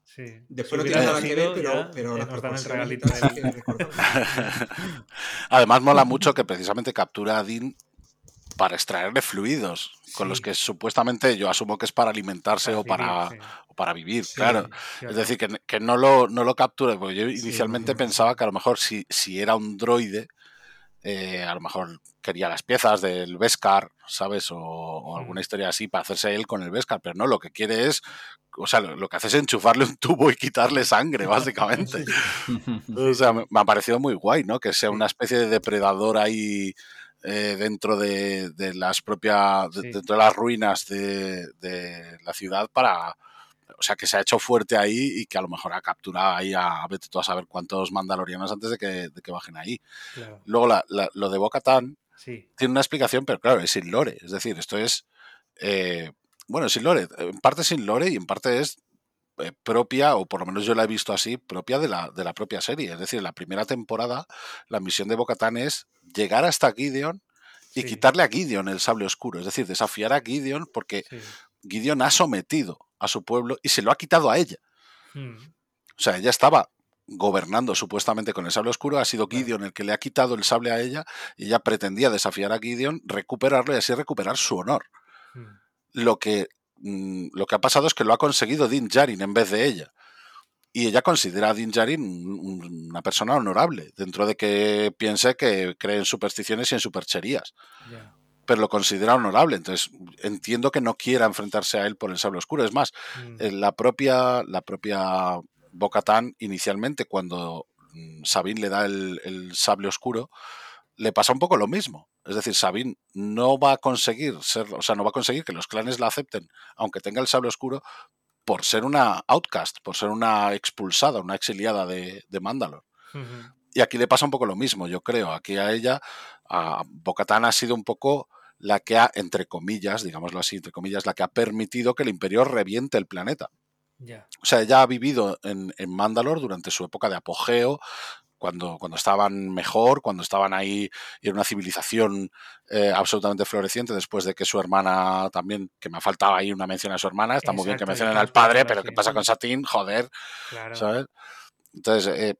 sí. Después Si no tiene nada que ver, pero, ya, pero las nos dan el proporciones. (laughs) (laughs) Además, mola mucho que precisamente captura a Dean para extraerle fluidos, con los que supuestamente yo asumo que es para alimentarse Para o, para, sí. o para vivir, Sí. claro. Es decir, que, que no, lo, no lo capture, porque yo inicialmente pensaba que a lo mejor si, si era un droide, eh, a lo mejor quería las piezas del Beskar, ¿sabes? O, o alguna Mm. historia así para hacerse él con el Beskar, pero no, lo que quiere es, o sea, lo, lo que hace es enchufarle un tubo y quitarle sangre, (laughs) básicamente. O sea, me, me ha parecido muy guay, ¿no? Que sea una especie de depredador ahí eh, dentro de, de las propias, Sí. dentro de las ruinas de, de la ciudad para, o sea, que se ha hecho fuerte ahí y que a lo mejor ha capturado ahí a, a vete tú a saber cuántos mandalorianos antes de que, de que bajen ahí. Claro. Luego, la- la- lo de Bo-Katan Sí, tiene una explicación, pero claro, es sin lore. Es decir, esto es, eh, bueno, sin lore, en parte sin lore y en parte es propia, o por lo menos yo la he visto así, propia de la, de la propia serie. Es decir, en la primera temporada, la misión de Bo-Katan es llegar hasta Gideon y Sí. quitarle a Gideon el sable oscuro. Es decir, desafiar a Gideon porque sí. Gideon ha sometido a su pueblo y se lo ha quitado a ella. Mm, O sea, ella estaba gobernando supuestamente con el sable oscuro, ha sido. Gideon el que le ha quitado el sable a ella y ella pretendía desafiar a Gideon, recuperarlo y así recuperar su honor. mm. Lo que, mm, lo que ha pasado es que lo ha conseguido Din Djarin en vez de ella. y ella considera a Din Djarin una persona honorable, dentro de que piense que cree en supersticiones y en supercherías. Pero lo considera honorable, entonces entiendo que no quiera enfrentarse a él por el sable oscuro. Es más, mm. eh, la propia, la propia Bocatán, inicialmente, cuando mm, Sabine le da el, sable oscuro, le pasa un poco lo mismo. Es decir, Sabine no va a conseguir ser, o sea, no va a conseguir que los clanes la acepten, aunque tenga el sable oscuro, por ser una outcast, por ser una expulsada, una exiliada de, de Mandalor. Y aquí le pasa un poco lo mismo, yo creo. Aquí a ella, a Bocatán ha sido un poco la que ha, entre comillas, digámoslo así, entre comillas, la que ha permitido que el imperio reviente el planeta. O sea, ella ha vivido en, en Mandalor durante su época de apogeo, cuando, cuando estaban mejor, cuando estaban ahí y en una civilización eh, absolutamente floreciente, después de que su hermana también, que me ha faltado ahí una mención a su hermana, está muy bien que mencionen al padre, pero ¿qué pasa con Satín? Joder, ¿sabes? Entonces, eh,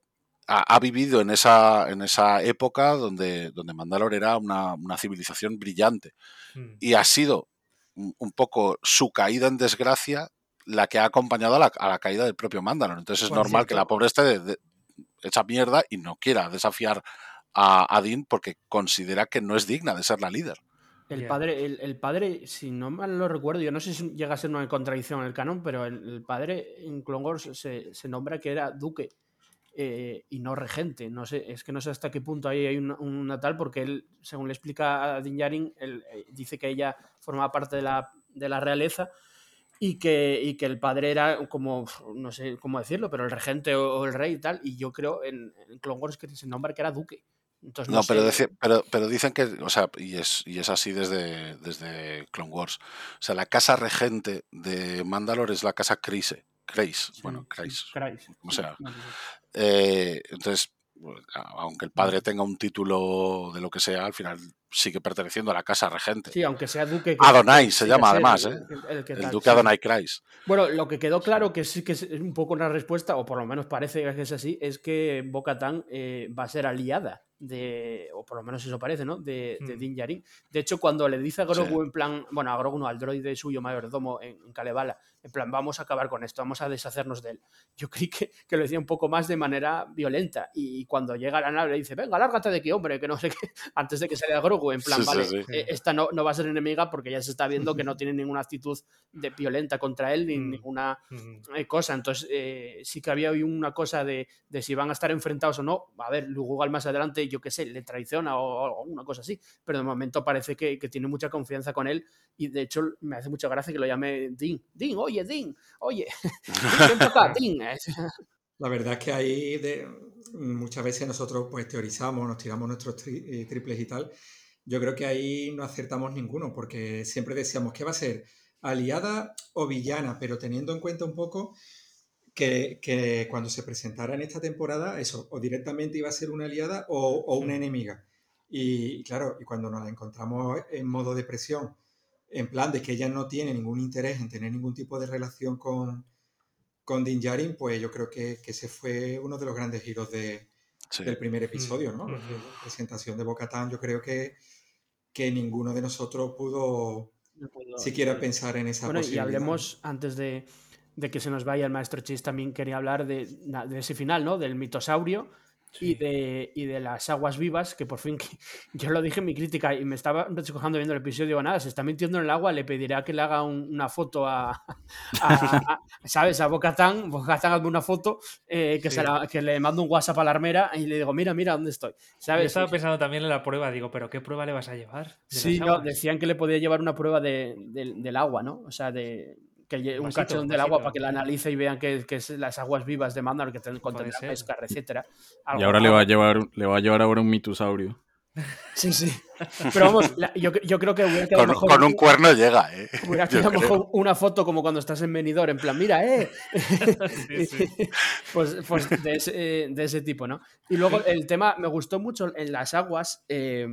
ha, vivido en esa, en esa época donde, donde Mandalor era una, civilización brillante. Hmm. Y ha sido un poco su caída en desgracia la que ha acompañado a la, caída del propio Mandalor. Entonces es normal que la pobre esté de, hecha mierda y no quiera desafiar a, Dean porque considera que no es digna de ser la líder. El padre, el, padre, si no mal lo recuerdo, yo no sé si llega a ser una contradicción en el canon, pero el, padre en Clone Wars se, nombra que era duque eh, y no regente. No sé, es que no sé hasta qué punto ahí hay una, tal, porque él, según le explica a Din Djarin, él, eh, dice que ella formaba parte de la, de la realeza y que, y que el padre era como, no sé cómo decirlo, pero el regente o, el rey y tal, y yo creo en, Clone Wars que se nombra que era duque. Entonces, no, pero, pero, pero, dicen que, o sea, y es, y es así desde, desde Clone Wars. O sea, la casa regente de Mandalore es la casa Crise. Kreis, bueno, Kreis. O sea, eh, entonces, aunque el padre tenga un título de lo que sea, al final sigue perteneciendo a la casa regente. Sí, aunque sea duque. Adonai se llama además, ¿eh? El, duque Adonai Kreis. Bueno, lo que quedó claro, que sí que es un poco una respuesta, o por lo menos parece que es así, es que Bo-Katan eh, va a ser aliada de, o por lo menos eso parece, ¿no? De, de mm. Din Djarin. De hecho, cuando le dice a Grogu en plan, bueno, a Grogu no, al droide suyo mayordomo en, en Kalevala, en plan, vamos a acabar con esto, vamos a deshacernos de él. Yo (laughs) creí que, que lo decía un poco más de manera violenta. Y cuando llega a la nave le dice, venga, lárgate de aquí, hombre, que no sé qué, (laughs) antes de que salga Grogu, en plan, vale, eh, esta no, no va a ser enemiga porque ya se está viendo que no tiene ninguna actitud de violenta contra él ni mm. ninguna eh, cosa. Entonces, eh, sí que había una cosa de, de, si van a estar enfrentados o no. A ver, Lugugal más adelante, yo qué sé, le traiciona o, una cosa así, pero de momento parece que, que, tiene mucha confianza con él y de hecho me hace mucha gracia que lo llame Dean. Dean, oye, oye, Dean, oye, (laughs) (laughs) (laughs) La verdad es que ahí de, muchas veces nosotros pues teorizamos, nos tiramos nuestros eh, triples y tal. Yo creo que ahí no acertamos ninguno, porque siempre decíamos que va a ser aliada o villana, pero teniendo en cuenta un poco que, que, cuando se presentara en esta temporada, eso, o directamente iba a ser una aliada o, o una enemiga. Y claro, y cuando nos la encontramos en modo de presión en plan de que ella no tiene ningún interés en tener ningún tipo de relación con, con Din Djarin, pues yo creo que, que ese fue uno de los grandes giros de, del primer mm. episodio, ¿no? La presentación de Bocatán, yo creo que, que ninguno de nosotros pudo, siquiera pensar en esa bueno, Y hablemos antes de, de, que se nos vaya el maestro Chis, también quería hablar de, de ese final, ¿no? Del mitosaurio y, de, y de las aguas vivas, que por fin, (laughs) yo lo dije en mi crítica y me estaba recojando viendo el episodio, digo, nada, se está mintiendo en el agua, le pedirá que le haga una foto a, (laughs) ¿sabes? A Bocatán, Bocatán hazme una foto, eh, que, que le mando un WhatsApp a la armera y le digo, mira, mira dónde estoy, ¿sabes? Yo estaba pensando también en la prueba, digo, pero ¿qué prueba le vas a llevar? Sí, no, decían que le podía llevar una prueba de, del agua, ¿no? O sea, de, que un cachón del agua para que la analice y vean que, que es las aguas vivas de Mandalor que contendrá pescar, (laughs) etcétera. Y ahora le va a llevar, le va a llevar ahora un mitosaurio. (laughs) Sí, sí. Pero vamos, yo, yo, creo que hubiera quedado con, mejor. Con un cuerno llega, ¿eh? (laughs) Hubiera quedado mejor una foto como cuando estás en venidor, en plan, mira, ¿eh? Sí, sí. pues, pues de, ese, de, ese, tipo, ¿no? Y luego el tema, me gustó mucho en las aguas. Eh,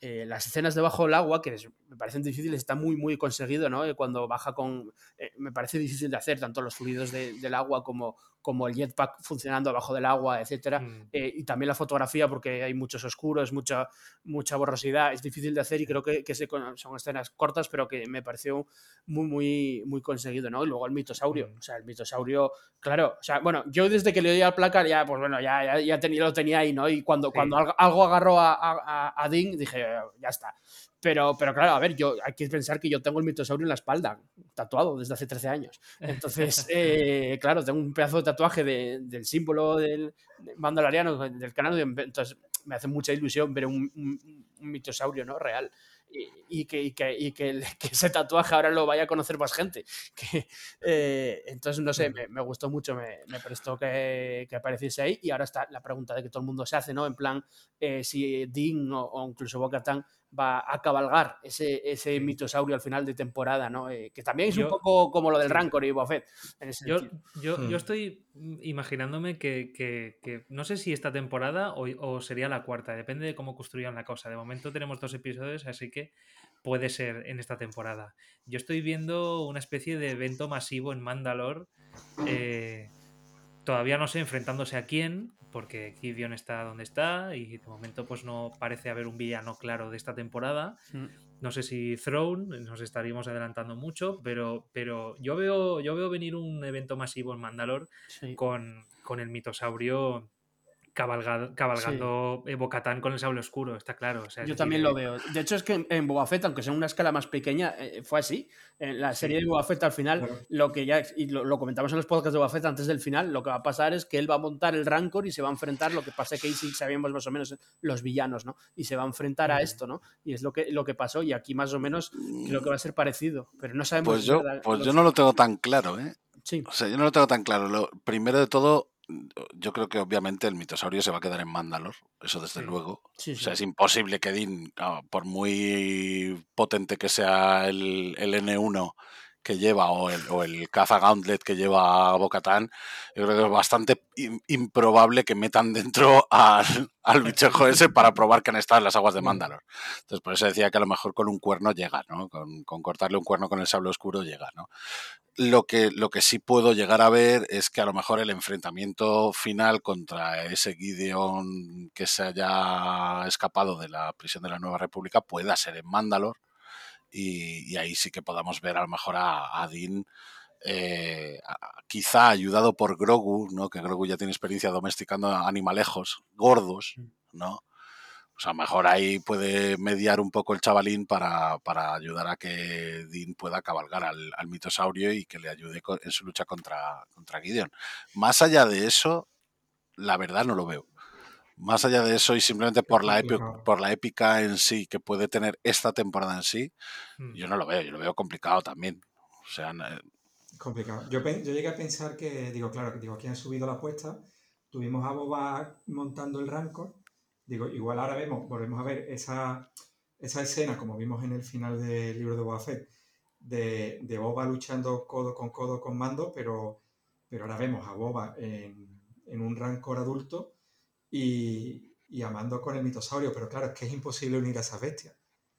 eh, las escenas debajo del agua, que me parecen difíciles, está muy, muy conseguido, ¿no? Eh, cuando baja con... Eh, me parece difícil de hacer, tanto los fluidos del agua como, como el jetpack funcionando abajo del agua, etcétera. Mm. y también la fotografía, porque hay muchos oscuros, mucha, mucha borrosidad, es difícil de hacer y creo que, que son escenas cortas, pero que me pareció muy, muy, muy conseguido, ¿no? Y luego el mitosaurio, Mm. o sea, el mitosaurio, claro, o sea, bueno, yo desde que le doy al placar ya, pues bueno, ya, ya, ya tenía, lo tenía ahí, ¿no? Y cuando, cuando algo, agarró a, a, a Dean, dije, ya está. Pero, pero claro, a ver, yo hay que pensar que yo tengo el mitosaurio en la espalda, tatuado desde hace 13 años. Entonces, (laughs) eh, claro, tengo un pedazo de tatuaje de, del símbolo del mandaloriano, del canal, entonces me hace mucha ilusión ver un, un, un mitosaurio ¿no? real. Y, y, que, y, que, y que, (laughs) que, ese tatuaje ahora lo vaya a conocer más gente. (laughs) Que, eh, entonces, no sé, me, me gustó mucho, me, me prestó que, que, apareciese ahí. Y ahora está la pregunta de que todo el mundo se hace, ¿no? En plan, eh, si Dean o, o incluso Bo-Katan va a cabalgar ese, ese mitosaurio al final de temporada, ¿no? Eh, que también es Yo- un poco como lo del Rancor y Boba Fett, en ese Yo, sentido. yo, Hmm. yo estoy imaginándome que, que- que no sé si esta temporada o, o sería la cuarta, depende de cómo construyan la cosa. De momento tenemos dos episodios, así que puede ser en esta temporada. Yo estoy viendo una especie de evento masivo en Mandalore. eh, todavía no sé enfrentándose a quién, porque Gideon está donde está y de momento pues no parece haber un villano claro de esta temporada. Mm. No sé si Throne, nos estaríamos adelantando mucho, pero, pero yo, veo, yo veo venir un evento masivo en Mandalore Sí. con, con el mitosaurio cabalga- cabalgando eh, Bo-Katan con el sable oscuro, está claro. o sea, es Yo también eh, lo veo. De hecho, es que en, en Boba Fett, aunque sea una escala más pequeña, eh, fue así. En la serie de Boba Fett, al final, Claro. lo que ya, y lo, lo comentamos en los podcasts de Boba Fett antes del final, lo que va a pasar es que él va a montar el Rancor y se va a enfrentar, lo que pasa que ahí sí sabíamos más o menos los villanos, ¿no? Y se va a enfrentar a esto, ¿no? Y es lo que, lo que pasó, y aquí más o menos creo que va a ser parecido, pero no sabemos. Pues yo, pues los- yo no lo tengo tan claro, ¿eh? Sí, O sea, yo no lo tengo tan claro. Lo, primero de todo, yo creo que obviamente el mitosaurio se va a quedar en Mandalor, eso desde Sí. luego. sí, O sea, es imposible que Dean, ah, por muy potente que sea el, el N1 que lleva o el, o el caza Gauntlet que lleva Bocatán, yo creo que es bastante im- improbable que metan (laughs) dentro al, al bichejo ese para probar que han estado en las aguas de Mandalor. Entonces, por eso decía que a lo mejor con un cuerno llega, ¿no? Con, con cortarle un cuerno con el sable oscuro llega, ¿no? Lo que, lo que sí puedo llegar a ver es que a lo mejor el enfrentamiento final contra ese Gideon que se haya escapado de la prisión de la Nueva República pueda ser en Mandalor y, y ahí sí que podamos ver a lo mejor a, a Dean eh, quizá ayudado por Grogu, ¿no? que Grogu ya tiene experiencia domesticando animalejos gordos, ¿no? O sea, a lo mejor ahí puede mediar un poco el chavalín para, para ayudar a que Dean pueda cabalgar al, al mitosaurio y que le ayude en su lucha contra, contra Gideon. Más allá de eso, la verdad no lo veo. Más allá de eso y simplemente por la, épi- complicado. por la épica en sí que puede tener esta temporada en sí, mm, yo no lo veo, yo lo veo complicado también. O sea, n- Complicado. Yo, yo llegué a pensar que, digo, claro, que digo, aquí han subido la apuesta, tuvimos a Boba montando el Rancor, digo, igual ahora vemos, volvemos a ver esa, esa escena, como vimos en el final del libro de Boba Fett, de, de Boba luchando codo con codo con Mando, pero, pero ahora vemos a Boba en, en un Rancor adulto y, y a Mando con el mitosaurio, pero claro, es que es imposible unir a esas bestias.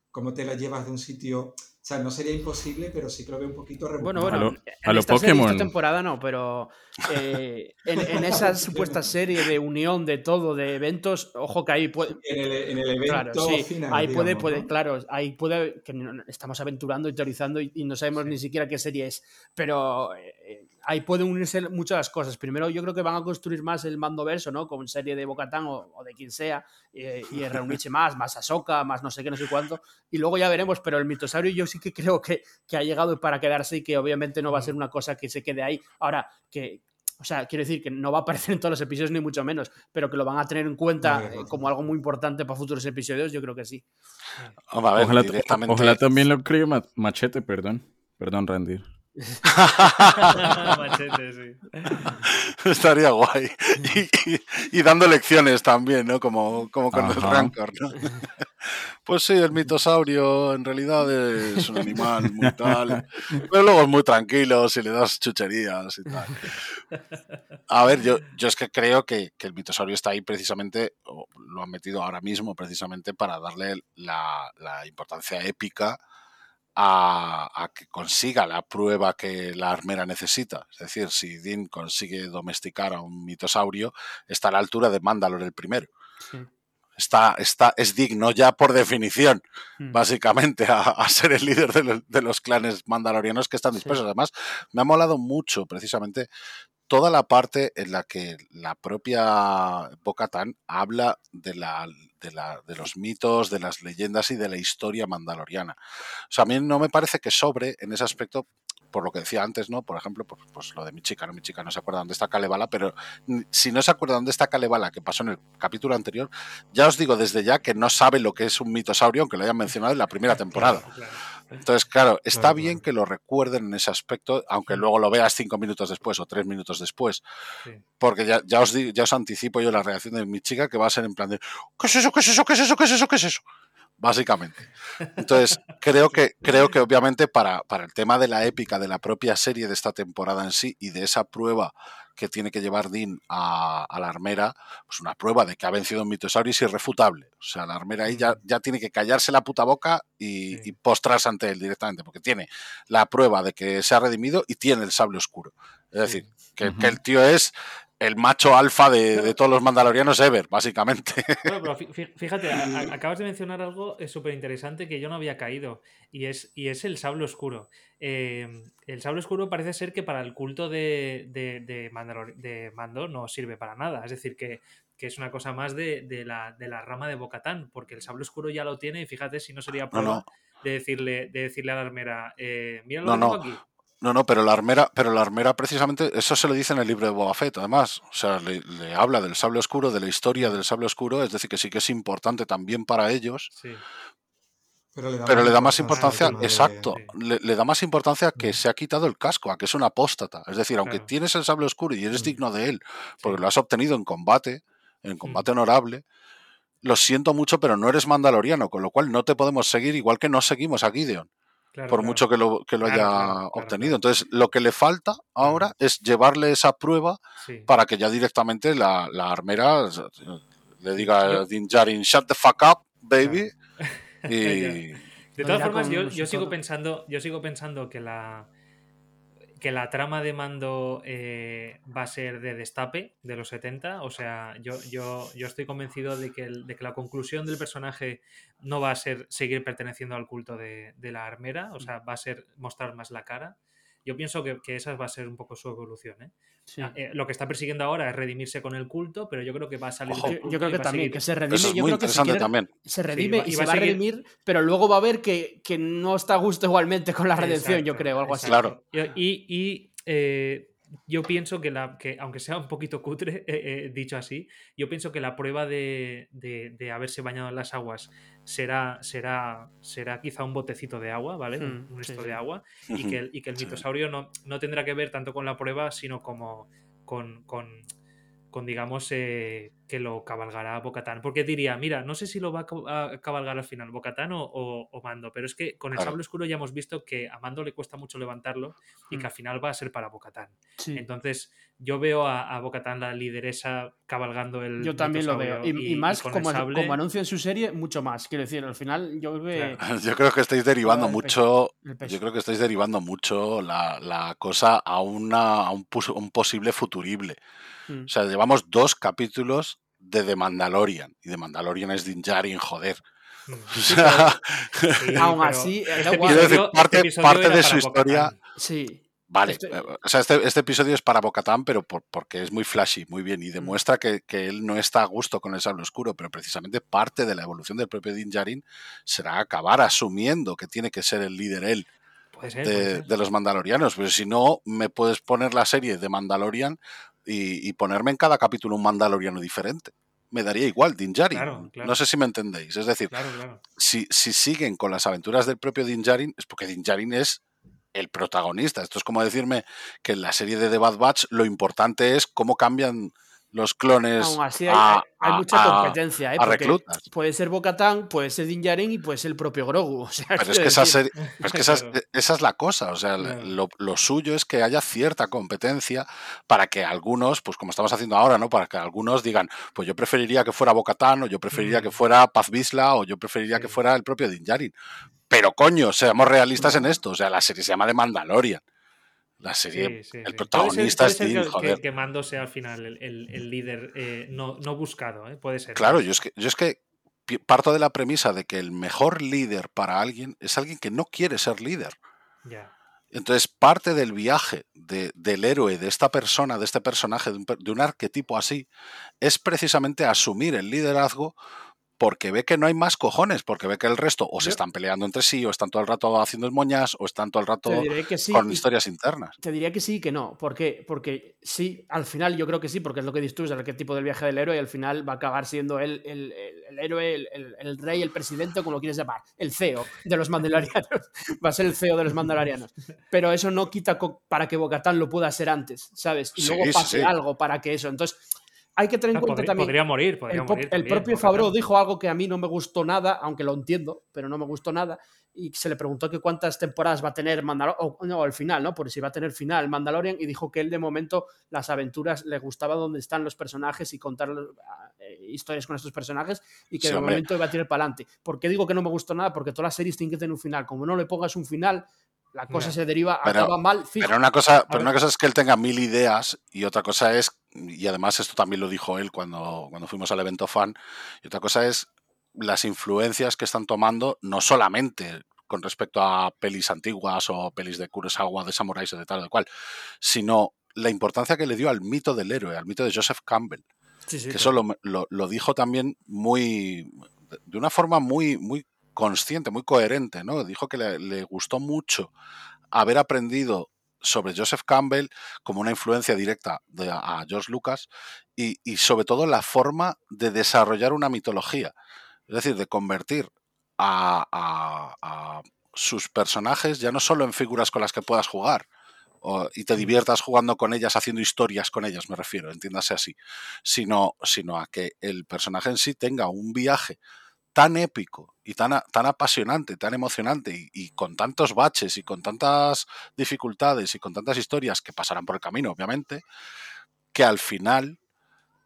¿Cómo te las llevas de un sitio? O sea, no sería imposible, pero sí que lo veo un poquito Bueno, rebuscado. bueno, A lo- en a lo esta serie, esta Pokémon. temporada no, pero eh, en, en esa (laughs) supuesta serie de unión de todo, de eventos, ojo que ahí puede, en el, en el evento Claro, sí, final. ahí puede, digamos, puede, ¿no? claro, ahí puede, que estamos aventurando y teorizando y, y no sabemos ni siquiera qué serie es, pero eh, eh, ahí pueden unirse muchas las cosas. Primero, yo creo que van a construir más el mando verso, ¿no? Con serie de Bocatán o, o de quien sea, eh, y reunirse más, más Ahsoka, más no sé qué, no sé cuánto, y luego ya veremos, pero el mitosaurio yo sí que creo que, que ha llegado para quedarse y que obviamente no va a ser una cosa que se quede ahí. Ahora, que, o sea, quiero decir que no va a aparecer en todos los episodios ni mucho menos, pero que lo van a tener en cuenta eh, como algo muy importante para futuros episodios, yo creo que sí. Ojalá, directamente. ojalá también lo cree Ma- Machete, perdón. Perdón, Randy. (laughs) Machete, sí. (laughs) Estaría guay. Y, y- y dando lecciones también, ¿no? Como, como con el. Rancor, ¿no? (laughs) Pues sí, el mitosaurio en realidad es un animal muy tal. Pero luego es muy tranquilo si le das chucherías y tal. A ver, yo, yo es que creo que, que el mitosaurio está ahí precisamente, o lo han metido ahora mismo precisamente para darle la, la importancia épica a, a, que consiga la prueba que la armera necesita. Es decir, si Dean consigue domesticar a un mitosaurio, está a la altura de Mandalor el primero. Sí. Está, está, es digno ya por definición, mm. básicamente, a, a, ser el líder de, lo, de, los clanes mandalorianos que están dispersos. Sí. Además, me ha molado mucho precisamente toda la parte en la que la propia Bocatán habla de, la, de, la, de, los mitos, de las leyendas y de la historia mandaloriana. O sea, a mí no me parece que sobre en ese aspecto, por lo que decía antes, ¿no? Por ejemplo, pues, pues lo de mi chica, ¿no? Mi chica no se acuerda dónde está Kalevala, pero si no se acuerda dónde está Kalevala, que pasó en el capítulo anterior, ya os digo desde ya que no sabe lo que es un mitosaurio, aunque lo hayan mencionado en la primera temporada. Claro, claro. Entonces, claro, está bien que lo recuerden en ese aspecto, aunque luego lo veas cinco minutos después o tres minutos después. Porque ya, ya, os, ya os anticipo yo la reacción de mi chica que va a ser en plan de ¿qué es eso? ¿Qué es eso? ¿Qué es eso? ¿Qué es eso? ¿Qué es eso? Básicamente. Entonces, creo que, (laughs) creo que obviamente para, para el tema de la épica de la propia serie de esta temporada en sí y de esa prueba que tiene que llevar Dean a, a, la armera, pues una prueba de que ha vencido un mitosaurio es irrefutable. O sea, la armera ahí ya, ya tiene que callarse la puta boca y, sí. y, postrarse ante él directamente, porque tiene la prueba de que se ha redimido y tiene el sable oscuro. Es decir, que, uh -huh. que el tío es el macho alfa de, de, todos los mandalorianos ever, básicamente. (laughs) Bueno, pero fíjate, a, (laughs) acabas de mencionar algo súper interesante que yo no había caído, y es, y es el sable oscuro. Eh, el sable oscuro parece ser que para el culto de, de, de, de Mando no sirve para nada, es decir, que, que es una cosa más de, de, la, de la rama de Bocatán, porque el sable oscuro ya lo tiene, y fíjate si no sería prueba no, no. De, decirle, de decirle a la armera, eh, mira lo no, que tengo aquí. No, no, pero la armera, pero la armera precisamente, eso se lo dice en el libro de Boba Fett, además. O sea, le, le, habla del sable oscuro, de la historia del sable oscuro, es decir, que sí que es importante también para ellos. Sí. Pero le da, pero le da más importancia, exacto, le, le, da más importancia a que se ha quitado el casco, a que es un apóstata. Es decir, aunque claro. tienes el sable oscuro y eres digno de él, porque sí. lo has obtenido en combate, en combate honorable, lo siento mucho, pero no eres mandaloriano, con lo cual no te podemos seguir igual que no seguimos a Gideon. Claro, por claro. mucho que lo, que lo claro, haya obtenido. Entonces, lo que le falta ahora es llevarle esa prueba sí. para que ya directamente la, la armera le diga a Din Djarin, shut the fuck up, baby. (laughs) y... De todas formas, yo, yo sigo pensando, yo sigo pensando que la que la trama de mando eh, va a ser de destape de los 70. O sea, yo, yo, yo estoy convencido de que, el, de que, la conclusión del personaje no va a ser seguir perteneciendo al culto de, de, la armera, o sea, va a ser mostrar más la cara. Yo pienso que, que esa va a ser un poco su evolución. ¿eh? Sí. Eh, lo que está persiguiendo ahora es redimirse con el culto, pero yo creo que va a salir. Ojo, yo, creo que también, seguir... que se redime. Eso es yo muy creo que interesante también. Se redime sí, y, y se va a, redimir, pero luego va a ver que, que, no está a gusto igualmente con la redención, exacto, yo creo, algo así. Claro. Y, y eh, yo pienso que, la, que, aunque sea un poquito cutre, (laughs) eh, eh, dicho así, yo pienso que la prueba de, de, de, haberse bañado en las aguas será, será, será quizá un botecito de agua, ¿vale? Un esto sí, de agua, y (laughs) que, y que el mitosaurio no, no tendrá que ver tanto con la prueba, sino como con, con con digamos eh, que lo cabalgará Bocatán. Porque diría, mira, no sé si lo va a cabalgar al final, Bocatán o, o, o, Mando, pero es que con el claro. sable oscuro ya hemos visto que a Mando le cuesta mucho levantarlo y que mm. al final va a ser para Bocatán. Sí. Entonces, yo veo a, a Bocatán la lideresa cabalgando el. Yo también lo veo. Y, y, y más como, como, anuncio en su serie, mucho más. Quiero decir, al final yo veo. Claro. (laughs) Yo creo que estáis derivando el mucho. Peso, peso. Yo creo que estáis derivando mucho la, la cosa a, una, a un, un posible futurible. Mm. O sea, llevamos dos capítulos de The Mandalorian. Y The Mandalorian es Din Djarin, joder. (laughs) O sea, sí, (laughs) aún así, este decir, parte, este parte de su historia. Sí. Vale, este... o sea, este, este, episodio es para Bocatán, pero por, porque es muy flashy, muy bien, y mm. demuestra que, que, él no está a gusto con el sable oscuro, pero precisamente parte de la evolución del propio Din Djarin será acabar asumiendo que tiene que ser el líder él. Ser, de, de, los mandalorianos, pero si no, me puedes poner la serie de Mandalorian y, y, ponerme en cada capítulo un mandaloriano diferente. Me daría igual, Din Djarin. Claro, claro. No sé si me entendéis. Es decir, claro, si, si, siguen con las aventuras del propio Din Djarin, es porque Din Djarin es el protagonista. Esto es como decirme que en la serie de The Bad Batch lo importante es cómo cambian los clones Aún así hay, a, hay- mucha a- competencia, ¿eh? a reclutas. puede ser Bocatán, puede ser Din Djarin y puede ser el propio Grogu. (laughs) O sea, Pero es que esa, es que esa, es- Claro. esa es la cosa. O sea, Claro. lo, lo suyo es que haya cierta competencia para que algunos, pues como estamos haciendo ahora, ¿no? Para que algunos digan, pues yo preferiría que fuera Bocatán, o yo preferiría que Mm. fuera Paz Vizsla, o yo preferiría que fuera el propio Din Djarin. Pero coño, seamos realistas en esto. O sea, la serie se llama The Mandalorian. La serie, Sí, sí, el protagonista es que, joder. que- que Mando sea al final el, el- el líder eh, no, no buscado, ¿eh? puede ser. Claro, yo es que, yo es que parto de la premisa de que el mejor líder para alguien es alguien que no quiere ser líder. Ya. Entonces, parte del viaje de- del héroe, de esta persona, de este personaje, de un, de un arquetipo así, es precisamente asumir el liderazgo porque ve que no hay más cojones, porque ve que el resto o se están peleando entre sí, o están todo el rato haciendo moñas, o están todo el rato sí. con historias internas. Te diría que sí y que no. ¿Por qué? Porque sí, al final yo creo que sí, porque es lo que dices tú, es el arquetipo del viaje del héroe y al final va a acabar siendo él el, el- el héroe, el, rey, el presidente, como lo quieres llamar, el CEO de los mandalorianos. (laughs) va a ser el CEO de los mandalorianos. Pero eso no quita para que Bocatán lo pueda ser antes, ¿sabes? Y luego sí, pase sí. algo para que eso. Entonces, hay que tener en Ah, cuenta podría, también. podría morir, podría El, po- morir. el también, propio. Favreau dijo algo que a mí no me gustó nada, aunque lo entiendo, pero no me gustó nada. Y se le preguntó que cuántas temporadas va a tener Mandalorian, o no, al final, ¿no? Por si va a tener final Mandalorian, y dijo que él de momento las aventuras le gustaba donde están los personajes y contar eh, historias con estos personajes, y que Sí, de hombre. momento iba a tirar para adelante. ¿Por qué digo que no me gustó nada? Porque todas las series tienen que tener un final. Como no le pongas un final, la cosa se deriva, Pero- acaba mal, fijo. Pero una cosa, pero una cosa es que él tenga mil ideas y otra cosa es, y además esto también lo dijo él cuando, cuando fuimos al evento fan, y otra cosa es las influencias que están tomando, no solamente con respecto a pelis antiguas o pelis de Kurosawa, de samuráis o de tal o de cual, sino la importancia que le dio al mito del héroe, al mito de Joseph Campbell Sí, sí, que claro. eso lo, lo- lo dijo también muy de una forma muy muy consciente, muy coherente, ¿no? Dijo que le, le gustó mucho haber aprendido sobre Joseph Campbell como una influencia directa de, a George Lucas y, y sobre todo la forma de desarrollar una mitología, es decir, de convertir a, a- a sus personajes ya no solo en figuras con las que puedas jugar o- y te diviertas jugando con ellas, haciendo historias con ellas, me refiero, entiéndase así, sino, sino a que el personaje en sí tenga un viaje tan épico y tan, tan apasionante, tan emocionante y, y con tantos baches y con tantas dificultades y con tantas historias que pasarán por el camino, obviamente, que al final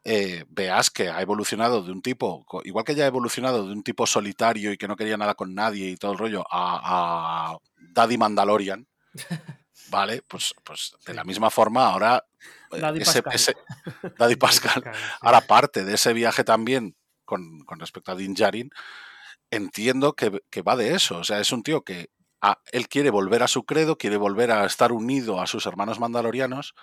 eh, veas que ha evolucionado de un tipo, igual que ya ha evolucionado de un tipo solitario y que no quería nada con nadie y todo el rollo, a, a Daddy Mandalorian, (laughs) ¿vale? Pues, pues de la misma forma ahora... Daddy ese- Pascal. ese- (laughs) Daddy Pascal. Ahora, parte de ese viaje también con, con respecto a Din Djarin, entiendo que, que va de eso. O sea, es un tío que ah, él quiere volver a su credo, quiere volver a estar unido a sus hermanos mandalorianos,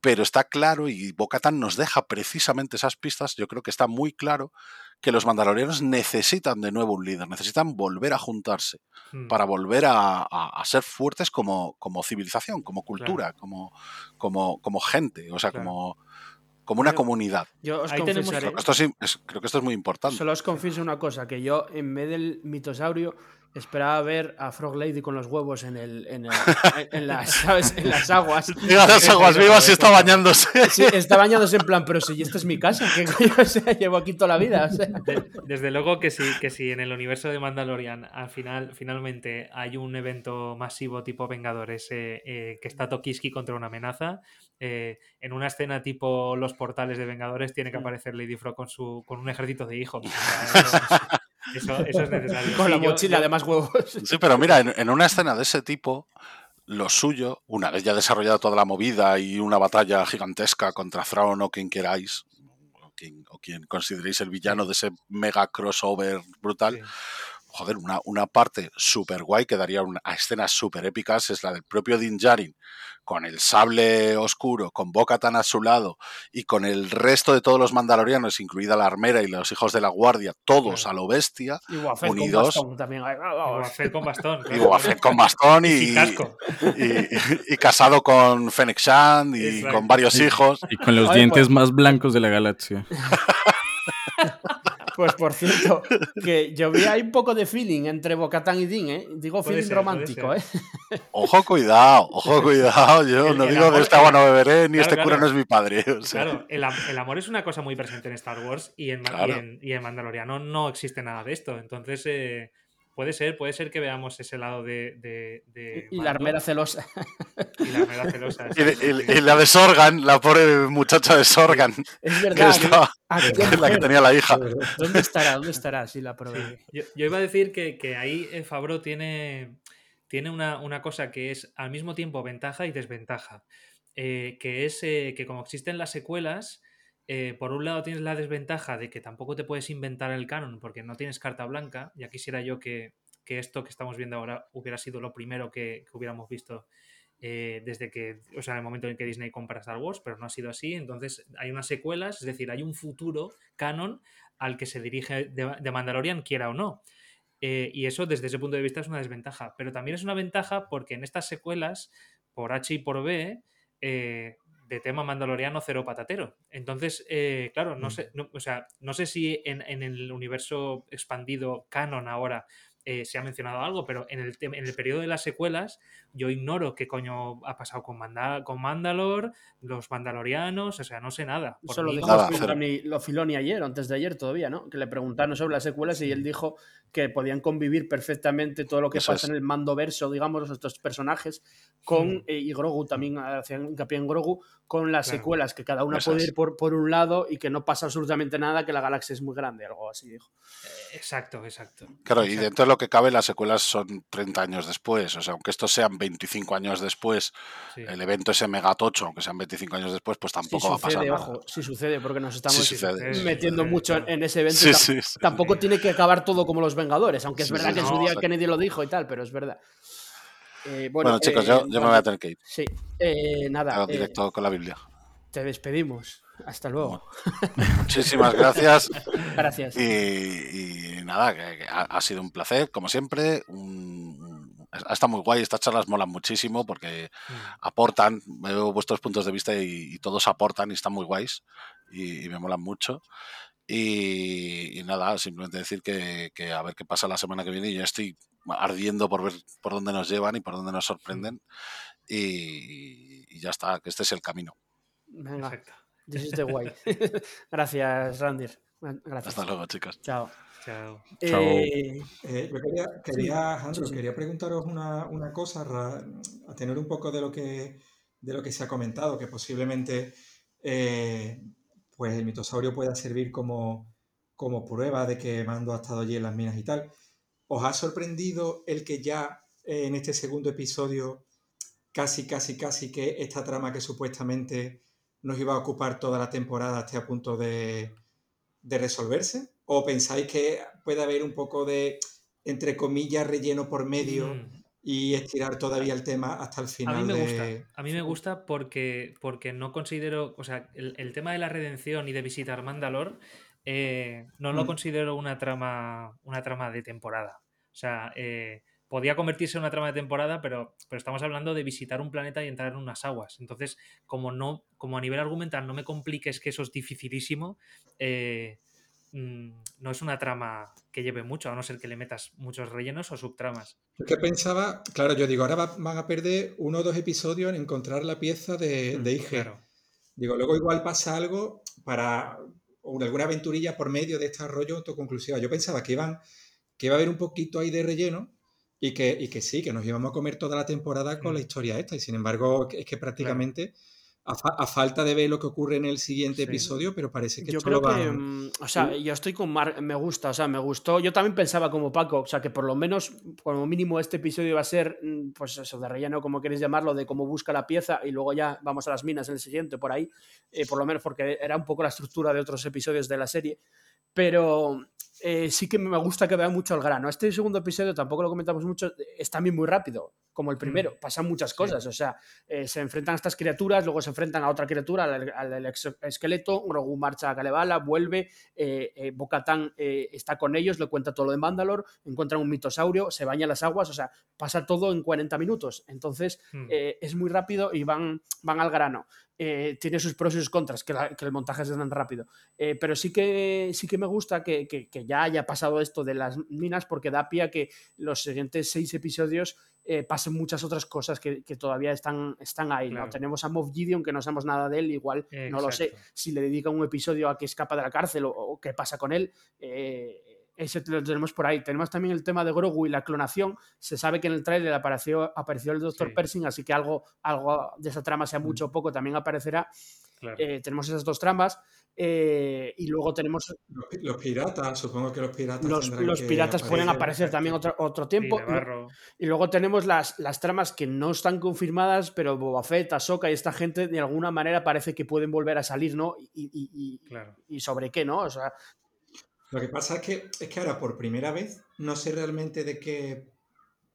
pero está claro, y Bocatan nos deja precisamente esas pistas, yo creo que está muy claro que los mandalorianos necesitan de nuevo un líder, necesitan volver a juntarse Mm. para volver a, a- a ser fuertes como, como civilización, como cultura, como, como, como gente, o sea, Claro. como, como una Yo- comunidad. Yo os Ahí confesaré. Creo que esto, sí, es, creo que esto es muy importante. Solo os confieso una cosa, que yo en vez del mitosaurio esperaba ver a Frog Lady con los huevos en el, en, el- en- en las, ¿sabes? en las aguas. (laughs) Llega a las aguas vivas y está bañándose. (laughs) Sí, está bañándose en plan, pero si esta es mi casa, (laughs) sea, llevo aquí toda la vida. o sea. De- desde luego que sí, que sí, en el universo de Mandalorian al final, finalmente hay un evento masivo tipo Vengadores eh, eh, que está Tokiski contra una amenaza. Eh, en una escena tipo los portales de Vengadores tiene que aparecer Lady Frog con su con un ejército de hijos. (laughs) Eso, eso- eso es necesario. Con Sí, la yo- mochila yo- de más huevos. Sí, pero mira, en, en una escena de ese tipo, lo suyo, una vez ya desarrollada toda la movida y una batalla gigantesca contra Thrawn o quien queráis, o quien, o quien consideréis el villano de ese mega crossover brutal, Sí. Joder, una, una parte súper guay que daría una, a escenas súper épicas es la del propio Din Djarin con el sable oscuro, con Bo-Katan a su lado y con el resto de todos los mandalorianos, incluida la armera y los hijos de la guardia, todos a lo bestia, Y Wafel con Unidos. bastón también. Y con bastón. (laughs) y claro. Fett con bastón y, Y casco. y, y- y casado con Fennec Shand y con varios hijos. Y con los dientes pues- más blancos de la galaxia. (laughs) Pues por cierto, que yo vi ahí un poco de feeling entre Bocatán y Dean, ¿eh? Digo Puede feeling ser, romántico, ¿eh? Ojo, cuidado, ojo, cuidado. Yo El- no el digo de esta agua no beberé, ni Claro, este cura claro. no es mi padre. o sea. Claro, el, am- el amor es una cosa muy presente en Star Wars y en, Claro. y en, y en Mandaloriano no existe nada de esto. Entonces, eh, puede ser, puede ser que veamos ese lado de. de, de Y la armera celosa. y la armera celosa. Y, y- y la de Sorgan, la pobre muchacha de Sorgan, Es que, verdad. estaba- ¿a qué (laughs) que es la que tenía la hija. ¿Dónde estará? ¿Dónde estará? Sí, la probé. Yo, yo iba a decir que, que ahí eh, Fabro tiene, tiene una, una cosa que es al mismo tiempo ventaja y desventaja. Eh, que es eh, que como existen las secuelas, eh, por un lado tienes la desventaja de que tampoco te puedes inventar el canon porque no tienes carta blanca. Ya quisiera yo que, que esto que estamos viendo ahora hubiera sido lo primero que, hubiéramos visto eh, desde que, o sea, el momento en que Disney compra Star Wars, pero no ha sido así. Entonces hay unas secuelas, es decir, hay un futuro canon al que se dirige de, de Mandalorian, quiera o no. Eh, y eso desde ese punto de vista es una desventaja. Pero también es una ventaja porque en estas secuelas, por H y por B, eh, de tema mandaloriano cero patatero. Entonces, eh, claro, no Mm. sé, no, o sea, no sé si en, en el universo expandido canon ahora eh, se ha mencionado algo, pero en el, en el periodo de las secuelas yo ignoro qué coño ha pasado con, Manda- con Mandalor, los mandalorianos, o sea, no sé nada. Por Eso lo dijo Nada, Filoni, lo Filoni ayer, o antes de ayer todavía, ¿no? Que le preguntaron sobre las secuelas y él dijo que podían convivir perfectamente todo lo que Eso pasa es. en el mando verso, digamos, los estos personajes, con, Mm. eh, y Grogu también hacían hincapié en Grogu, con las Claro. secuelas, que cada una Eso puede es. ir por, por un lado y que no pasa absolutamente nada, que la galaxia es muy grande, algo así dijo. Exacto, exacto. Claro, y dentro de lo que cabe, las secuelas son 30 años después. O sea, aunque estos sean 25 años después, Sí. el evento ese megatocho, aunque sean 25 años después, pues Sí tampoco va a pasar sucede, nada. ojo, sí sucede, porque nos estamos Sí sucede. Sí, metiendo mucho en, ese evento. Tampoco tiene que acabar todo como los Vengadores, aunque es verdad que en su día. Kennedy lo dijo y tal, pero es verdad. Eh, bueno, Bueno, chicos, eh, yo, yo me voy a tener que ir. Sí, eh, nada. Directo con la Biblia. te despedimos. Hasta luego. Muchísimas gracias. (laughs) Gracias. Y, y nada, que, que ha, ha sido un placer, como siempre. Un- estado muy guay. Estas charlas molan muchísimo porque Mm. aportan, veo vuestros puntos de vista y, y todos aportan y están muy guays y, y me molan mucho. Y, y nada, simplemente decir que, que a ver qué pasa la semana que viene. Yo estoy ardiendo por ver por dónde nos llevan y por dónde nos sorprenden. Y, y ya está, que este es el camino. Venga, Exacto. This is the way. (laughs) (laughs) Gracias, Randir. Gracias. Hasta luego, chicos. Chao. Chao. Eh, Eh, yo quería, quería, Alejandro, sí, sí. quería preguntaros una, una cosa, ra- a tener un poco de lo que, de lo que se ha comentado, que posiblemente eh, pues el mitosaurio pueda servir como, como prueba de que Mando ha estado allí en las minas y tal. ¿Os ha sorprendido el que ya eh, en este segundo episodio, casi, casi, casi que esta trama que supuestamente nos iba a ocupar toda la temporada esté a punto de, de resolverse? ¿O pensáis que puede haber un poco de, entre comillas, relleno por medio Mm. y estirar todavía el tema hasta el A final mí me de... gusta. A mí me gusta porque, porque no considero. O sea, el, el tema de la redención y de visitar Mandalor eh, no lo Mm. considero una trama, una trama de temporada. O sea, eh, podía convertirse en una trama de temporada, pero, pero estamos hablando de visitar un planeta y entrar en unas aguas. Entonces, como no, como a nivel argumental no me compliques que eso es dificilísimo, eh, mm, no es una trama que lleve mucho, a no ser que le metas muchos rellenos o subtramas. Yo que pensaba, claro, yo digo, ahora va- van a perder uno o dos episodios en encontrar la pieza de, de IG. Mm, Claro. Digo, luego igual pasa algo para alguna aventurilla por medio de este rollo autoconclusiva. Yo pensaba que iban, que iba a haber un poquito ahí de relleno y que, y que sí, que nos íbamos a comer toda la temporada con Mm. la historia esta. Y sin embargo, es que prácticamente, a, fa- a falta de ver lo que ocurre en el siguiente Sí. episodio, pero parece que yo esto creo lo que, van... mm, o sea, yo estoy con Mar, me gusta, o sea, me gustó. Yo también pensaba como Paco, o sea, que por lo menos, como mínimo, este episodio va a ser, mm, pues eso, de relleno, como queréis llamarlo, de cómo busca la pieza y luego ya vamos a las minas en el siguiente, por ahí, eh, por lo menos porque era un poco la estructura de otros episodios de la serie. Pero eh, sí que me gusta que vea mucho el grano. Este segundo episodio tampoco lo comentamos mucho, es también muy rápido, como el primero. Mm. Pasan muchas cosas, o sea, eh, se enfrentan a estas criaturas, luego se enfrentan a otra criatura, al, esqueleto, Grogu marcha a Kalevala, vuelve, eh, eh Bocatán está con ellos, le cuenta todo lo de Mandalor, encuentran un mitosaurio, se baña las aguas, o sea, pasa todo en 40 minutos. Entonces, mm. es muy rápido y van, van al grano. Eh, tiene sus pros y sus contras, que, el montaje es tan rápido. Eh, pero sí que, sí que me gusta que, ya haya pasado esto de las minas, porque da pie a que los siguientes seis episodios eh, pasen muchas otras cosas que, todavía están, están ahí. ¿no? Tenemos a Moff Gideon, que no sabemos nada de él, igual no lo sé. Si le dedica un episodio a que escapa de la cárcel o, qué pasa con él ese lo tenemos por ahí. Tenemos también el tema de Grogu y la clonación. Se sabe que en el trailer apareció, apareció el Dr. Pershing, así que algo, algo de esa trama, sea mm. mucho o poco, también aparecerá. Eh, tenemos esas dos tramas. Eh, y luego tenemos. Los, piratas, supongo que los piratas. Los, piratas pueden aparecer también otro, otro tiempo. Y, luego tenemos las, las tramas que no están confirmadas, pero Boba Fett, Ahsoka y esta gente de alguna manera parece que pueden volver a salir, ¿no? Y, y, y sobre qué, ¿no? O sea, lo que pasa es que, es que ahora por primera vez no sé realmente de qué.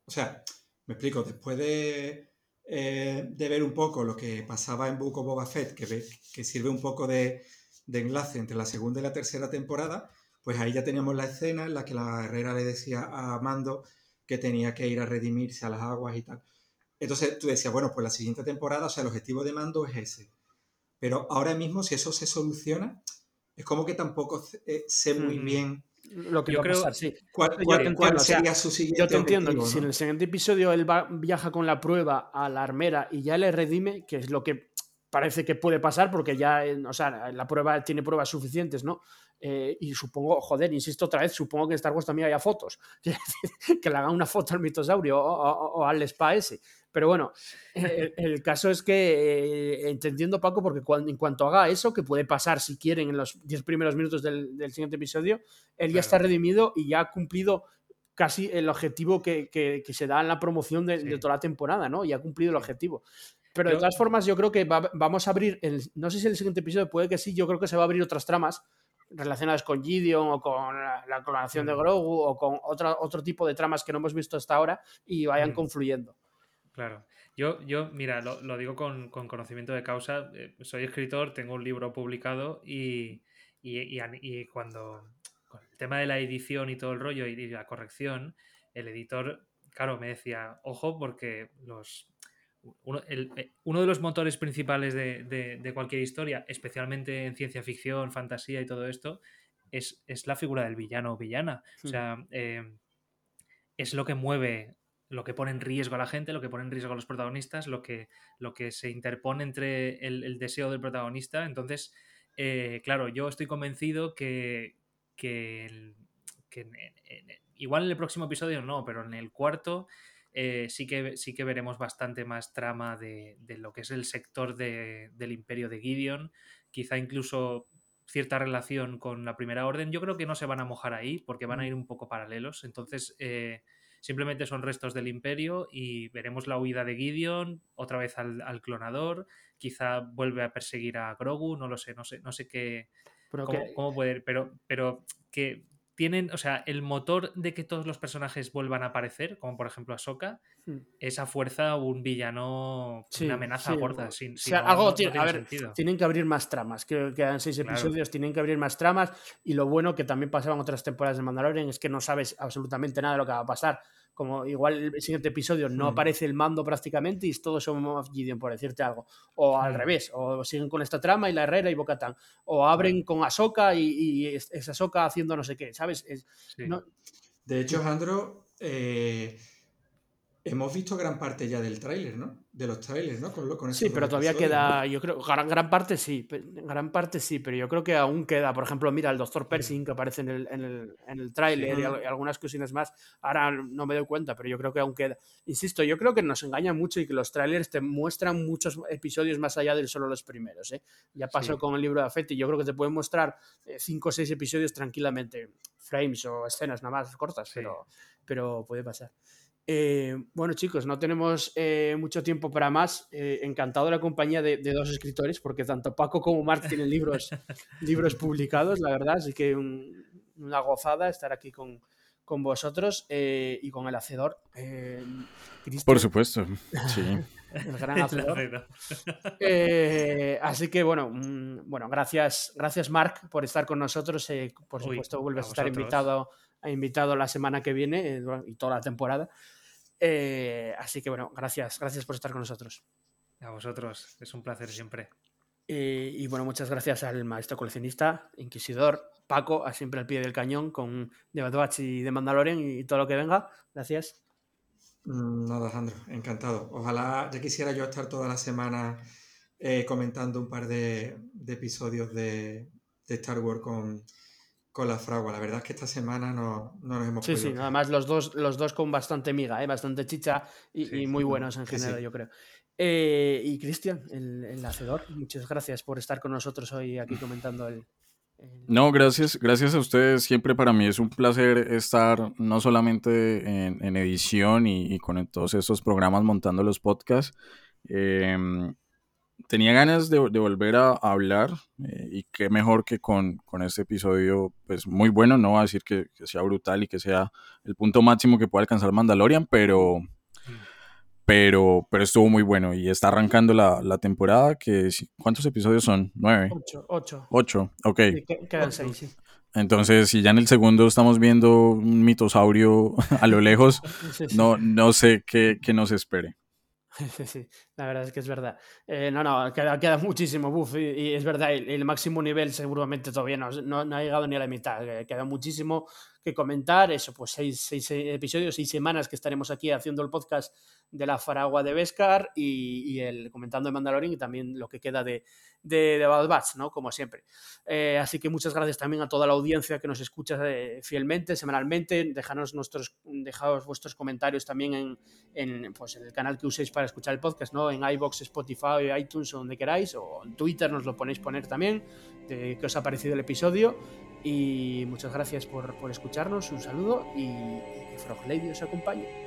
O sea, me explico, después de, eh, de ver un poco lo que pasaba en Book of Boba Fett, que, que sirve un poco de, enlace entre la segunda y la tercera temporada, pues ahí ya teníamos la escena en la que la herrera le decía a Mando que tenía que ir a redimirse a las aguas y tal. Entonces tú decías, bueno, pues la siguiente temporada, o sea, el objetivo de Mando es ese. Pero ahora mismo, si eso se soluciona, es como que tampoco eh, sé muy bien lo que yo creo, sí. ¿Cuál, sería su siguiente Yo te entiendo. Si en el siguiente episodio él va, viaja con la prueba a la armera y ya le redime, que es lo que parece que puede pasar, porque ya, o sea, la prueba tiene pruebas suficientes, ¿no? Eh, y supongo, joder, insisto otra vez, supongo que en Star Wars también haya fotos. (laughs) que le hagan una foto al mitosaurio o, al spa ese. Pero bueno, (laughs) el, caso es que, eh, entendiendo Paco, porque cuando, en cuanto haga eso, que puede pasar si quieren en los 10 primeros minutos del, siguiente episodio, él ya está redimido y ya ha cumplido casi el objetivo que, se da en la promoción de, toda la temporada, ¿no? Y ha cumplido el objetivo. Pero de todas formas, yo creo que vamos a abrir, no sé si el siguiente episodio puede que sí, yo creo que se va a abrir otras tramas relacionadas con Gideon o con la, clonación de mm. Grogu o con otro, otro tipo de tramas que no hemos visto hasta ahora y vayan mm. confluyendo. Claro. Yo, yo mira, lo, digo con, conocimiento de causa. Eh, soy escritor, tengo un libro publicado y, y, cuando con el tema de la edición y todo el rollo y, la corrección, el editor, claro, me decía, ojo, porque los uno, eh, uno, de los motores principales de, cualquier historia, especialmente en ciencia ficción, fantasía y todo esto, es, la figura del villano o villana. O hmm. sea, eh, es lo que mueve, lo que pone en riesgo a la gente, lo que pone en riesgo a los protagonistas, lo que, lo que se interpone entre el, deseo del protagonista. Entonces, eh, claro, yo estoy convencido que, igual en el próximo episodio no, pero en el cuarto eh, sí, que, sí que veremos bastante más trama de, lo que es el sector del imperio de Gideon, quizá incluso cierta relación con la primera orden. Yo creo que no se van a mojar ahí porque van a ir un poco paralelos. Entonces, eh, simplemente son restos del imperio y veremos la huida de Gideon, otra vez al, clonador, quizá vuelve a perseguir a Grogu, no lo sé, no sé, no sé qué... Pero cómo, cómo puede, pero, pero que tienen, o sea, el motor de que todos los personajes vuelvan a aparecer, como por ejemplo Ahsoka, hmm. esa fuerza un villano, una amenaza gorda. Sin, algo a ver, tienen que abrir más tramas. Creo que quedan seis episodios, tienen que abrir más tramas. Y lo bueno que también pasaban otras temporadas de Mandalorian es que no sabes absolutamente nada de lo que va a pasar como igual el siguiente episodio no hmm. aparece el mando prácticamente y todos somos Gideon, por decirte algo. O al hmm. revés, o siguen con esta trama y la Herrera y Bocatán. O abren con Ahsoka y, y es, Ahsoka haciendo no sé qué, ¿sabes? De hecho, Jandro, eh, hemos visto gran parte ya del tráiler, ¿no? de los trailers, ¿no? sí, pero todavía queda, yo creo, gran, parte sí, gran parte sí, pero yo creo que aún queda, por ejemplo, mira, el Doctor Pershing que aparece en el, en el, en el tráiler y, algunas cositas más, ahora no me doy cuenta, pero yo creo que aún queda. Insisto, yo creo que nos engaña mucho y que los trailers te muestran muchos episodios más allá de solo los primeros, ¿eh? Ya pasó con el libro de Afetti, yo creo que te pueden mostrar eh, cinco o seis episodios tranquilamente, frames o escenas nada más cortas, pero, pero puede pasar. Eh, bueno, chicos, no tenemos eh, mucho tiempo para más. Eh, encantado de la compañía de, dos escritores, porque tanto Paco como Marc (laughs) tienen libros, libros publicados, la verdad. Así que una gozada estar aquí con, con vosotros eh, y con el hacedor. Eh, Por supuesto, sí. (laughs) el gran hacedor. (laughs) Eh, así que bueno, mm, bueno, gracias, gracias Mark por estar con nosotros. por supuesto, vuelves a, estar invitado, invitado la semana que viene y toda la temporada. Así que bueno, gracias, gracias por estar con nosotros. A vosotros, es un placer siempre. y bueno, muchas gracias al maestro coleccionista, inquisidor, Paco, a siempre al pie del cañón con The Bad Batch y de Mandalorian y todo lo que venga. Gracias. Mm, nada, Alejandro, encantado. Ojalá, ya quisiera yo estar toda la semana eh, comentando un par de, episodios de, Star Wars con, con, la fragua. La verdad es que esta semana no, no nos hemos Sí, sí, además los dos, los dos con bastante miga, ¿eh? bastante chicha y, muy buenos en general, yo creo. Eh, y Cristian, el, el, hacedor, muchas gracias por estar con nosotros hoy aquí comentando el, no, gracias, gracias a ustedes. Siempre para mí es un placer estar no solamente en, edición y, con todos estos programas montando los podcasts. Em, tenía ganas de, volver a, hablar eh, y qué mejor que con, este episodio, pues muy bueno, no voy a decir que, que, sea brutal y que sea el punto máximo que pueda alcanzar Mandalorian, pero, pero, pero estuvo muy bueno y está arrancando la, la temporada que... ¿Cuántos episodios son? ¿Nueve? Ocho. Ocho, ocho ok. quedan seis, sí. Entonces, si ya en el segundo estamos viendo un mitosaurio (laughs) a lo lejos, No, no sé qué, qué nos espere. (laughs) La verdad es que es verdad. Eh, no, no, queda, queda muchísimo, buff, y, es verdad, el, máximo nivel seguramente todavía no, no, no, ha llegado ni a la mitad, eh, queda muchísimo que comentar, eso, pues seis, seis episodios, seis semanas que estaremos aquí haciendo el podcast de la Faragua de Beskar y, el comentando de Mandalorian y también lo que queda de, de, de Bad Batch, ¿no? Como siempre. Eh, así que muchas gracias también a toda la audiencia que nos escucha eh, fielmente, semanalmente. Dejanos nuestros, dejaos vuestros comentarios también en, en, pues, en el canal que uséis para escuchar el podcast, ¿no? En iBox, Spotify, iTunes o donde queráis, o en Twitter nos lo ponéis poner también, de qué os ha parecido el episodio. Y muchas gracias por, por escucharnos, un saludo y, que Frog Lady os acompañe.